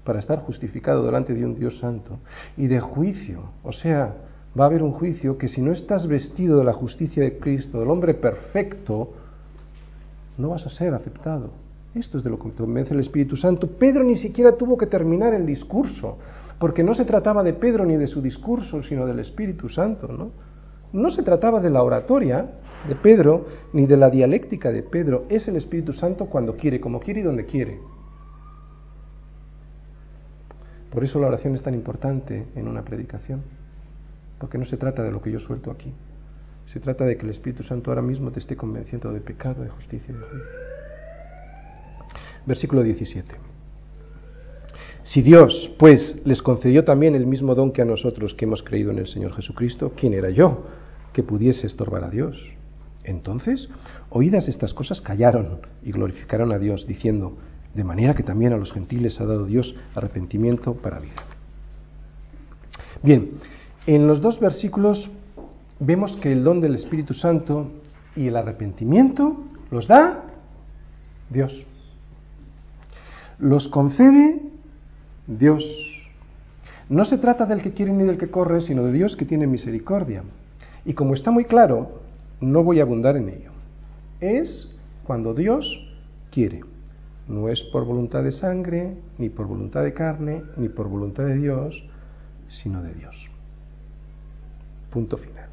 para estar justificado delante de un Dios santo. Y de juicio. O sea, va a haber un juicio que si no estás vestido de la justicia de Cristo, del hombre perfecto, no vas a ser aceptado. Esto es de lo que convence el Espíritu Santo. Pedro ni siquiera tuvo que terminar el discurso, porque no se trataba de Pedro ni de su discurso, sino del Espíritu Santo, ¿no? No se trataba de la oratoria de Pedro ni de la dialéctica de Pedro, es el Espíritu Santo cuando quiere, como quiere y donde quiere. Por eso la oración es tan importante en una predicación, porque no se trata de lo que yo suelto aquí, se trata de que el Espíritu Santo ahora mismo te esté convenciendo de pecado, de justicia y de juicio. Versículo 17. Si Dios, pues, les concedió también el mismo don que a nosotros que hemos creído en el Señor Jesucristo, ¿quién era yo que pudiese estorbar a Dios? Entonces, oídas estas cosas, callaron y glorificaron a Dios, diciendo, de manera que también a los gentiles ha dado Dios arrepentimiento para vida. Bien, en los dos versículos vemos que el don del Espíritu Santo y el arrepentimiento los da Dios los concede Dios. No se trata del que quiere ni del que corre, sino de Dios que tiene misericordia. Y como está muy claro, no voy a abundar en ello. Es cuando Dios quiere. No es por voluntad de sangre, ni por voluntad de carne, ni por voluntad de Dios, sino de Dios. Punto final.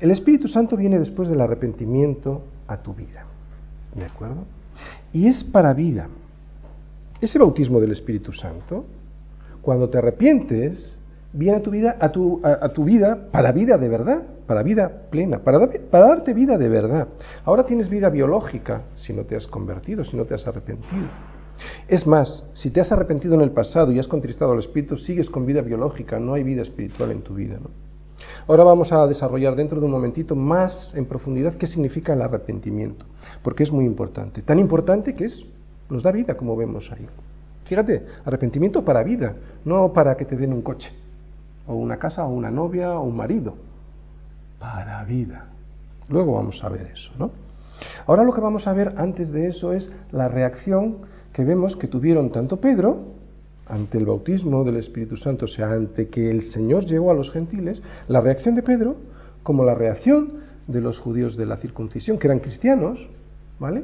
El Espíritu Santo viene después del arrepentimiento a tu vida. ¿De acuerdo? Y es para vida. Ese bautismo del Espíritu Santo, cuando te arrepientes, viene a tu vida, para vida de verdad, para vida plena, para, darte vida de verdad. Ahora tienes vida biológica si no te has convertido, si no te has arrepentido. Es más, si te has arrepentido en el pasado y has contristado al Espíritu, sigues con vida biológica, no hay vida espiritual en tu vida. Ahora vamos a desarrollar dentro de un momentito más en profundidad qué significa el arrepentimiento, porque es muy importante. Tan importante que es, nos da vida, como vemos ahí. Fíjate, arrepentimiento para vida, no para que te den un coche, o una casa, o una novia, o un marido. Para vida. Luego vamos a ver eso, ¿no? Ahora lo que vamos a ver antes de eso es la reacción que vemos que tuvieron tanto Pedro ante el bautismo del Espíritu Santo, o sea, ante que el Señor llegó a los gentiles, la reacción de Pedro como la reacción de los judíos de la circuncisión, que eran cristianos, ¿vale?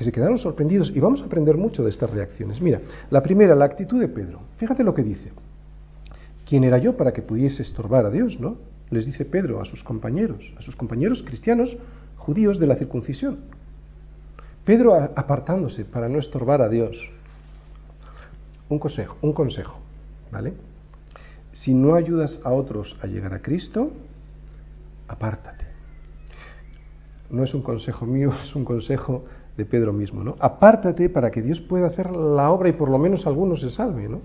Que se quedaron sorprendidos. Y vamos a aprender mucho de estas reacciones. Mira, la primera, la actitud de Pedro. Fíjate lo que dice. ¿Quién era yo para que pudiese estorbar a Dios, no? Les dice Pedro a sus compañeros, a sus compañeros cristianos judíos de la circuncisión. Pedro apartándose para no estorbar a Dios. Un consejo, un consejo, ¿vale? Si no ayudas a otros a llegar a Cristo, apártate. No es un consejo mío, es un consejo de Pedro mismo, ¿no? Apártate para que Dios pueda hacer la obra y por lo menos algunos se salven, ¿no?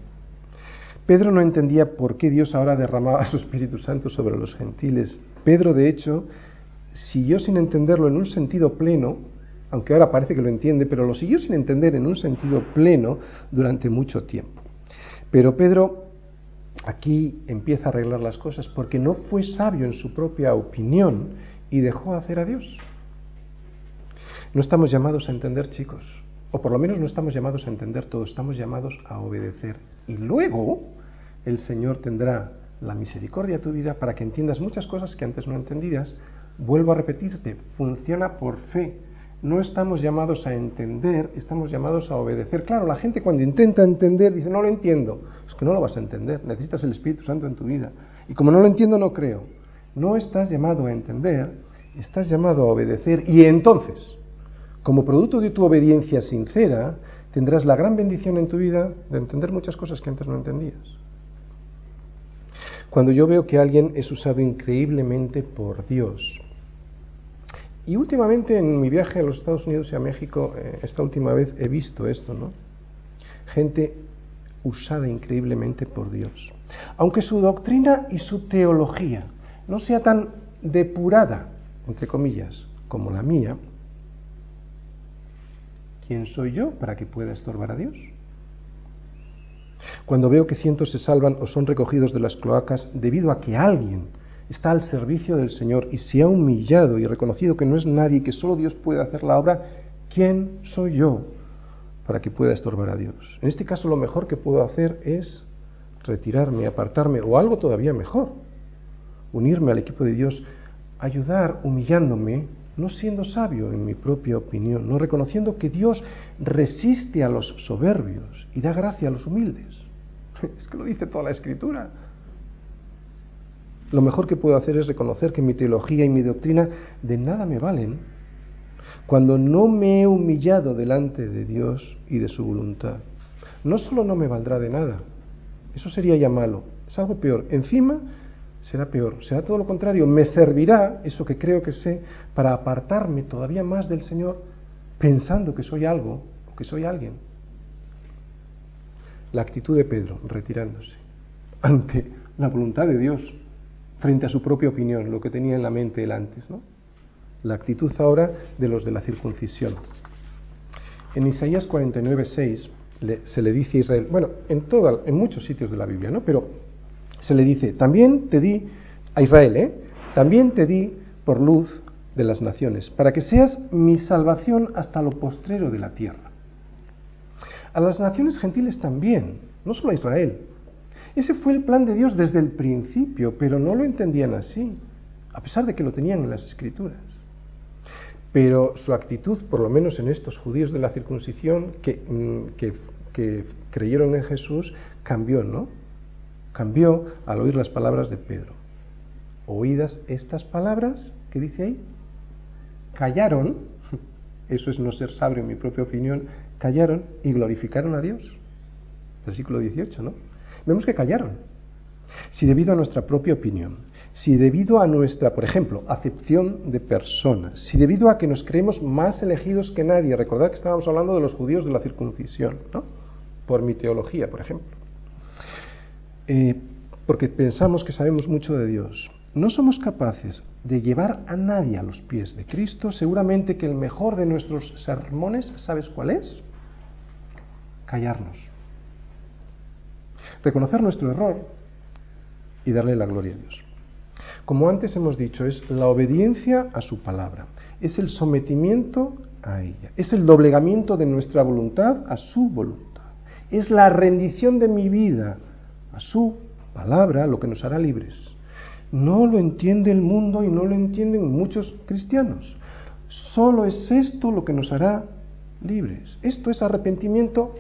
Pedro no entendía por qué Dios ahora derramaba su Espíritu Santo sobre los gentiles. Pedro, de hecho, siguió sin entenderlo en un sentido pleno, aunque ahora parece que lo entiende, pero lo siguió sin entender en un sentido pleno durante mucho tiempo. Pero Pedro aquí empieza a arreglar las cosas porque no fue sabio en su propia opinión y dejó hacer a Dios. No estamos llamados a entender, chicos, o por lo menos no estamos llamados a entender todo, estamos llamados a obedecer. Y luego el Señor tendrá la misericordia a tu vida para que entiendas muchas cosas que antes no entendías. Vuelvo a repetirte, funciona por fe, no estamos llamados a entender, estamos llamados a obedecer. Claro, la gente cuando intenta entender dice, no lo entiendo. Es que no lo vas a entender, necesitas el Espíritu Santo en tu vida. Y como no lo entiendo, no creo. No estás llamado a entender, estás llamado a obedecer. Y entonces, como producto de tu obediencia sincera, tendrás la gran bendición en tu vida de entender muchas cosas que antes no entendías. Cuando yo veo que alguien es usado increíblemente por Dios, y últimamente en mi viaje a los Estados Unidos y a México, eh, esta última vez he visto esto, ¿no? Gente usada increíblemente por Dios. Aunque su doctrina y su teología no sea tan depurada, entre comillas, como la mía, ¿quién soy yo para que pueda estorbar a Dios? Cuando veo que cientos se salvan o son recogidos de las cloacas debido a que alguien está al servicio del Señor y se ha humillado y reconocido que no es nadie, que solo Dios puede hacer la obra, ¿quién soy yo para que pueda estorbar a Dios? En este caso lo mejor que puedo hacer es retirarme, apartarme o algo todavía mejor, unirme al equipo de Dios, ayudar humillándome, no siendo sabio en mi propia opinión, no reconociendo que Dios resiste a los soberbios y da gracia a los humildes. Es que lo dice toda la escritura lo mejor que puedo hacer es reconocer que mi teología y mi doctrina de nada me valen cuando no me he humillado delante de Dios y de su voluntad. No solo no me valdrá de nada, eso sería ya malo, es algo peor. Encima será peor, será todo lo contrario, me servirá eso que creo que sé para apartarme todavía más del Señor pensando que soy algo o que soy alguien. La actitud de Pedro, retirándose ante la voluntad de Dios, frente a su propia opinión, lo que tenía en la mente él antes. ¿no? La actitud ahora de los de la circuncisión. En Isaías 49, 6 se le dice a Israel, bueno, en, en muchos sitios de la Biblia, ¿no? pero se le dice, también te di a Israel, ¿eh? también te di por luz de las naciones, para que seas mi salvación hasta lo postrero de la tierra. A las naciones gentiles también, no solo a Israel, ese fue el plan de Dios desde el principio, pero no lo entendían así, a pesar de que lo tenían en las escrituras. Pero su actitud, por lo menos en estos judíos de la circuncisión que, mm, que creyeron en Jesús, cambió, ¿no? Cambió al oír las palabras de Pedro. Oídas estas palabras, ¿qué dice ahí? Callaron, eso es no ser sabio en mi propia opinión, callaron y glorificaron a Dios. Versículo 18, ¿no? Vemos que callaron. Si debido a nuestra propia opinión si debido a nuestra, por ejemplo, acepción de personas, si debido a que nos creemos más elegidos que nadie, recordad que estábamos hablando de los judíos de la circuncisión, ¿no? Por mi teología, por ejemplo. Eh, porque pensamos que sabemos mucho de Dios. No somos capaces de llevar a nadie a los pies de Cristo, seguramente que el mejor de nuestros sermones, ¿sabes cuál es? Callarnos. Reconocer nuestro error y darle la gloria a Dios. Como antes hemos dicho, es la obediencia a su palabra, es el sometimiento a ella, es el doblegamiento de nuestra voluntad a su voluntad, es la rendición de mi vida a su palabra, lo que nos hará libres. No lo entiende el mundo y no lo entienden muchos cristianos. Solo es esto lo que nos hará libres. Esto es arrepentimiento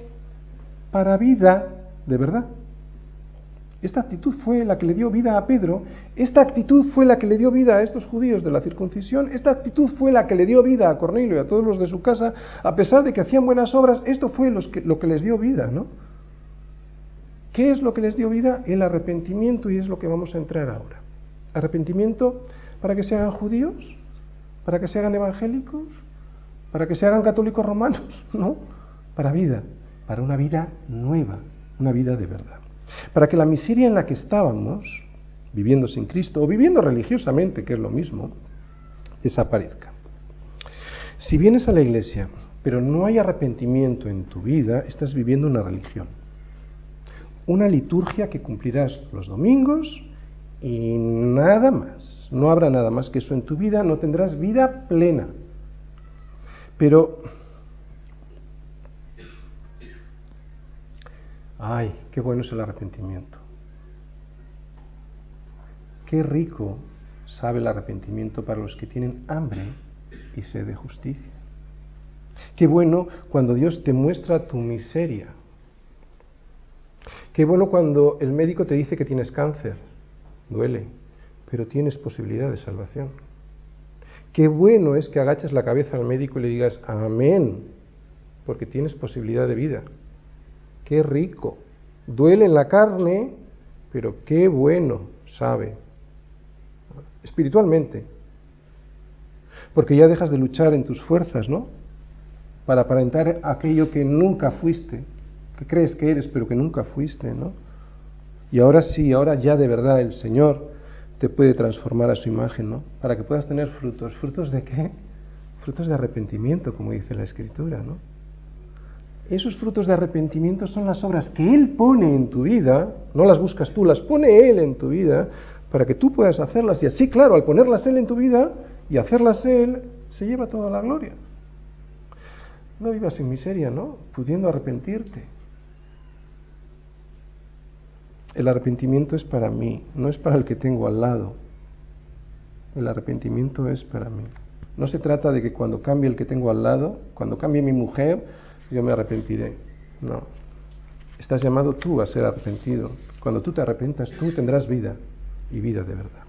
para vida de verdad. Esta actitud fue la que le dio vida a Pedro, esta actitud fue la que le dio vida a estos judíos de la circuncisión, esta actitud fue la que le dio vida a Cornelio y a todos los de su casa, a pesar de que hacían buenas obras, esto fue lo que les dio vida, ¿no? ¿Qué es lo que les dio vida? El arrepentimiento y es lo que vamos a entrar ahora. Arrepentimiento para que se hagan judíos, para que se hagan evangélicos, para que se hagan católicos romanos, ¿no? Para vida, para una vida nueva, una vida de verdad para que la miseria en la que estábamos, viviendo sin Cristo o viviendo religiosamente, que es lo mismo, desaparezca. Si vienes a la iglesia, pero no hay arrepentimiento en tu vida, estás viviendo una religión. Una liturgia que cumplirás los domingos y nada más. No habrá nada más que eso en tu vida, no tendrás vida plena. Pero Ay, qué bueno es el arrepentimiento. Qué rico sabe el arrepentimiento para los que tienen hambre y sed de justicia. Qué bueno cuando Dios te muestra tu miseria. Qué bueno cuando el médico te dice que tienes cáncer. Duele, pero tienes posibilidad de salvación. Qué bueno es que agaches la cabeza al médico y le digas amén, porque tienes posibilidad de vida. Qué rico. Duele en la carne, pero qué bueno sabe. Espiritualmente. Porque ya dejas de luchar en tus fuerzas, ¿no? Para aparentar aquello que nunca fuiste, que crees que eres, pero que nunca fuiste, ¿no? Y ahora sí, ahora ya de verdad el Señor te puede transformar a su imagen, ¿no? Para que puedas tener frutos. ¿Frutos de qué? Frutos de arrepentimiento, como dice la Escritura, ¿no? esos frutos de arrepentimiento son las obras que Él pone en tu vida, no las buscas tú, las pone Él en tu vida, para que tú puedas hacerlas. Y así, claro, al ponerlas Él en tu vida y hacerlas Él, se lleva toda la gloria. No vivas en miseria, ¿no? Pudiendo arrepentirte. El arrepentimiento es para mí, no es para el que tengo al lado. El arrepentimiento es para mí. No se trata de que cuando cambie el que tengo al lado, cuando cambie mi mujer, yo me arrepentiré. No. Estás llamado tú a ser arrepentido. Cuando tú te arrepentas, tú tendrás vida y vida de verdad.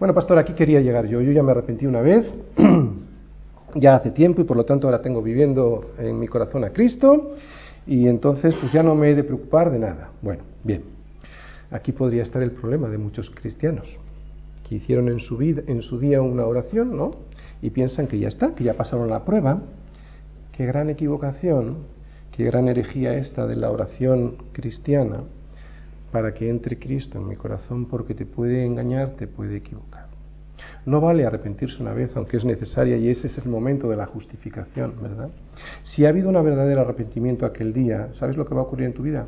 Bueno, pastor, aquí quería llegar yo. Yo ya me arrepentí una vez, ya hace tiempo, y por lo tanto ahora tengo viviendo en mi corazón a Cristo, y entonces pues ya no me he de preocupar de nada. Bueno, bien. Aquí podría estar el problema de muchos cristianos que hicieron en su vida, en su día una oración, ¿no? Y piensan que ya está, que ya pasaron la prueba, Qué gran equivocación, qué gran herejía esta de la oración cristiana para que entre Cristo en mi corazón porque te puede engañar, te puede equivocar. No vale arrepentirse una vez, aunque es necesaria, y ese es el momento de la justificación, ¿verdad? Si ha habido un verdadero arrepentimiento aquel día, ¿sabes lo que va a ocurrir en tu vida?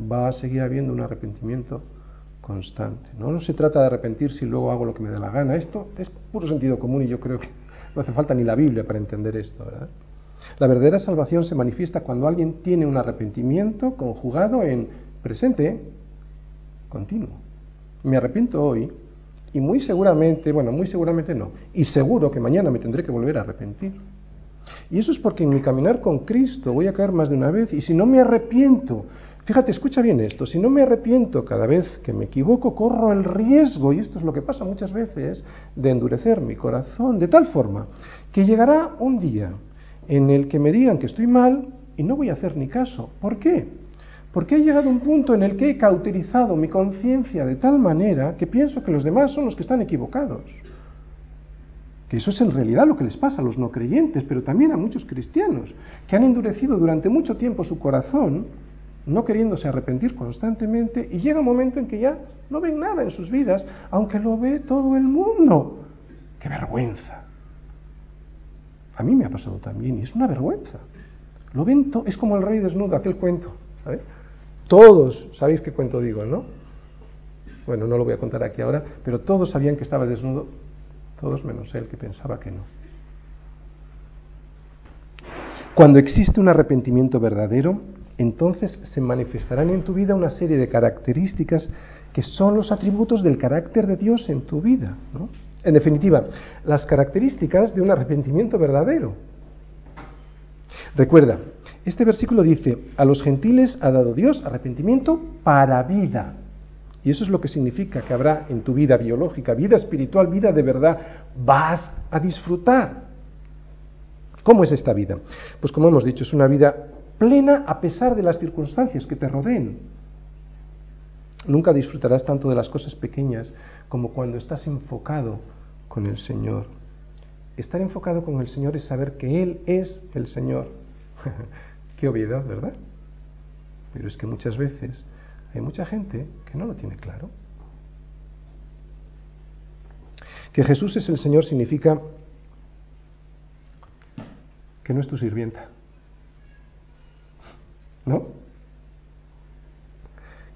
Va a seguir habiendo un arrepentimiento constante. No, se trata de arrepentirse y luego hago lo que me dé la gana. Esto es puro sentido común y yo creo que no hace falta ni la Biblia para entender esto, ¿verdad? La verdadera salvación se manifiesta cuando alguien tiene un arrepentimiento conjugado en presente continuo. Me arrepiento hoy y muy seguramente, bueno, muy seguramente no, y seguro que mañana me tendré que volver a arrepentir. Y eso es porque en mi caminar con Cristo voy a caer más de una vez y si no me arrepiento, fíjate, escucha bien esto, si no me arrepiento cada vez que me equivoco, corro el riesgo, y esto es lo que pasa muchas veces, de endurecer mi corazón de tal forma que llegará un día en el que me digan que estoy mal y no voy a hacer ni caso. ¿Por qué? Porque he llegado a un punto en el que he cauterizado mi conciencia de tal manera que pienso que los demás son los que están equivocados. Que eso es en realidad lo que les pasa a los no creyentes, pero también a muchos cristianos, que han endurecido durante mucho tiempo su corazón, no queriéndose arrepentir constantemente, y llega un momento en que ya no ven nada en sus vidas, aunque lo ve todo el mundo. ¡Qué vergüenza! A mí me ha pasado también, y es una vergüenza. Lo ven es como el rey desnudo, aquel cuento. Todos, ¿sabéis qué cuento digo, no? Bueno, no lo voy a contar aquí ahora, pero todos sabían que estaba desnudo, todos menos él que pensaba que no. Cuando existe un arrepentimiento verdadero, entonces se manifestarán en tu vida una serie de características que son los atributos del carácter de Dios en tu vida. ¿no? En definitiva, las características de un arrepentimiento verdadero. Recuerda, este versículo dice, a los gentiles ha dado Dios arrepentimiento para vida. Y eso es lo que significa que habrá en tu vida biológica, vida espiritual, vida de verdad, vas a disfrutar. ¿Cómo es esta vida? Pues como hemos dicho, es una vida plena a pesar de las circunstancias que te rodeen. Nunca disfrutarás tanto de las cosas pequeñas como cuando estás enfocado con el Señor. Estar enfocado con el Señor es saber que Él es el Señor. Qué obviedad, ¿verdad? Pero es que muchas veces hay mucha gente que no lo tiene claro. Que Jesús es el Señor significa que no es tu sirvienta. ¿No?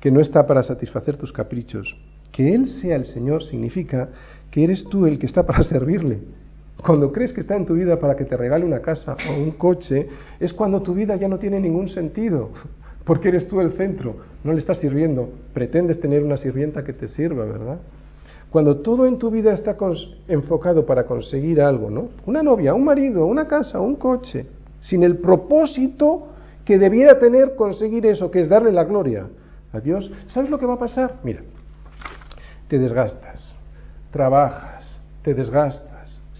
Que no está para satisfacer tus caprichos. Que Él sea el Señor significa que eres tú el que está para servirle. Cuando crees que está en tu vida para que te regale una casa o un coche, es cuando tu vida ya no tiene ningún sentido, porque eres tú el centro, no le estás sirviendo, pretendes tener una sirvienta que te sirva, ¿verdad? Cuando todo en tu vida está enfocado para conseguir algo, ¿no? Una novia, un marido, una casa, un coche, sin el propósito que debiera tener conseguir eso, que es darle la gloria a Dios, ¿sabes lo que va a pasar? Mira, te desgastas, trabajas, te desgastas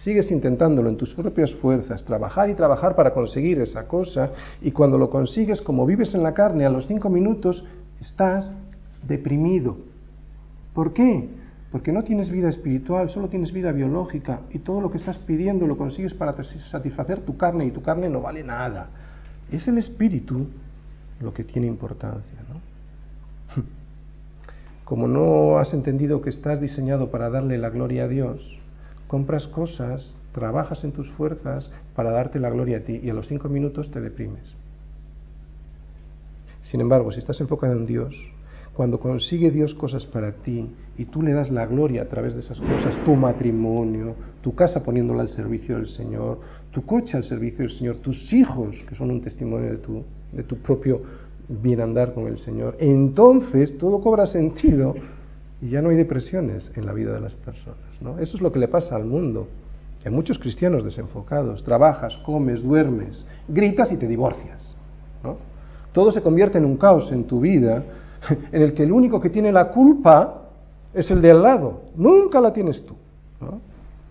Sigues intentándolo en tus propias fuerzas, trabajar y trabajar para conseguir esa cosa, y cuando lo consigues, como vives en la carne, a los cinco minutos estás deprimido. ¿Por qué? Porque no tienes vida espiritual, solo tienes vida biológica, y todo lo que estás pidiendo lo consigues para satisfacer tu carne, y tu carne no vale nada. Es el espíritu lo que tiene importancia, ¿no? Como no has entendido que estás diseñado para darle la gloria a Dios, compras cosas, trabajas en tus fuerzas para darte la gloria a ti y a los cinco minutos te deprimes. Sin embargo, si estás enfocado en Dios, cuando consigue Dios cosas para ti y tú le das la gloria a través de esas cosas, tu matrimonio, tu casa poniéndola al servicio del Señor, tu coche al servicio del Señor, tus hijos, que son un testimonio de tu, de tu propio bien andar con el Señor, entonces todo cobra sentido y ya no hay depresiones en la vida de las personas. ¿no? Eso es lo que le pasa al mundo. Hay muchos cristianos desenfocados. Trabajas, comes, duermes, gritas y te divorcias. Todo se convierte en un caos en tu vida en el que el único que tiene la culpa es el de al lado. Nunca la tienes tú.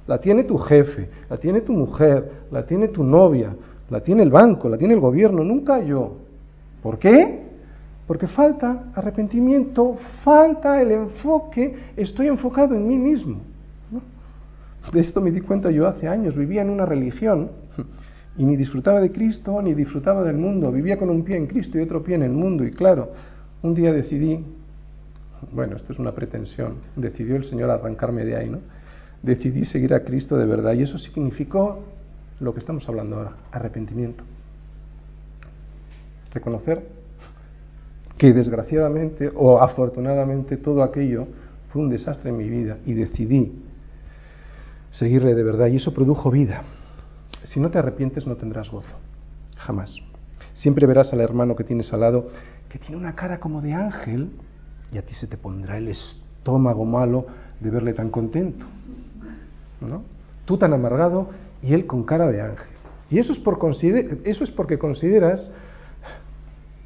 La tiene tu jefe, la tiene tu mujer, la tiene tu novia, la tiene el banco, la tiene el gobierno, nunca yo. ¿Por qué? Porque falta arrepentimiento, falta el enfoque, estoy enfocado en mí mismo. De esto me di cuenta yo hace años, vivía en una religión y ni disfrutaba de Cristo ni disfrutaba del mundo, vivía con un pie en Cristo y otro pie en el mundo y claro, un día decidí, bueno, esto es una pretensión, decidió el Señor arrancarme de ahí, ¿no? Decidí seguir a Cristo de verdad y eso significó lo que estamos hablando ahora, arrepentimiento. Reconocer que desgraciadamente o afortunadamente todo aquello fue un desastre en mi vida y decidí seguirle de verdad y eso produjo vida. Si no te arrepientes no tendrás gozo, jamás. Siempre verás al hermano que tienes al lado que tiene una cara como de ángel y a ti se te pondrá el estómago malo de verle tan contento. ¿no? Tú tan amargado y él con cara de ángel. Y eso es, por eso es porque consideras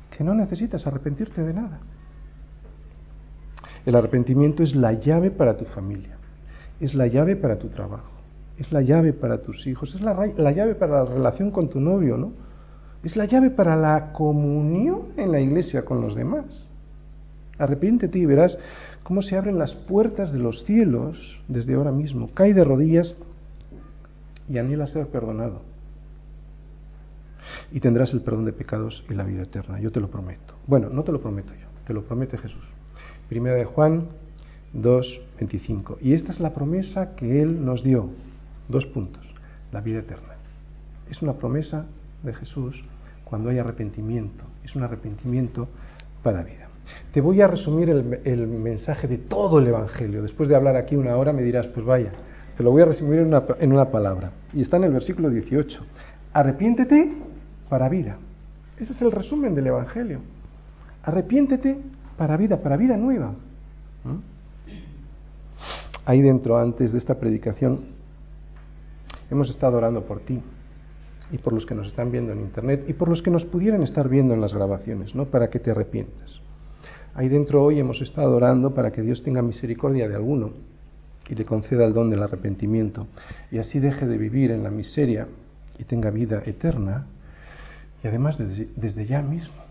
que no necesitas arrepentirte de nada. El arrepentimiento es la llave para tu familia, es la llave para tu trabajo, es la llave para tus hijos, es la, llave para la relación con tu novio, ¿no? Es la llave para la comunión en la iglesia con los demás. Arrepiéntete y verás cómo se abren las puertas de los cielos desde ahora mismo. Cae de rodillas y anhela ser perdonado. Y tendrás el perdón de pecados y la vida eterna. Yo te lo prometo. Bueno, no te lo prometo yo, te lo promete Jesús. Primera de Juan 2, 25. Y esta es la promesa que Él nos dio. Dos puntos. La vida eterna. Es una promesa de Jesús cuando hay arrepentimiento. Es un arrepentimiento para vida. Te voy a resumir el, mensaje de todo el Evangelio. Después de hablar aquí una hora me dirás, pues vaya, te lo voy a resumir en una, en una palabra. Y está en el versículo 18. Arrepiéntete para vida. Ese es el resumen del Evangelio. Arrepiéntete para vida, para vida nueva. ¿Mm? Ahí dentro, antes de esta predicación, hemos estado orando por ti y por los que nos están viendo en Internet y por los que nos pudieran estar viendo en las grabaciones, ¿no? Para que te arrepientas. Ahí dentro hoy hemos estado orando para que Dios tenga misericordia de alguno y le conceda el don del arrepentimiento y así deje de vivir en la miseria y tenga vida eterna y además desde, desde ya mismo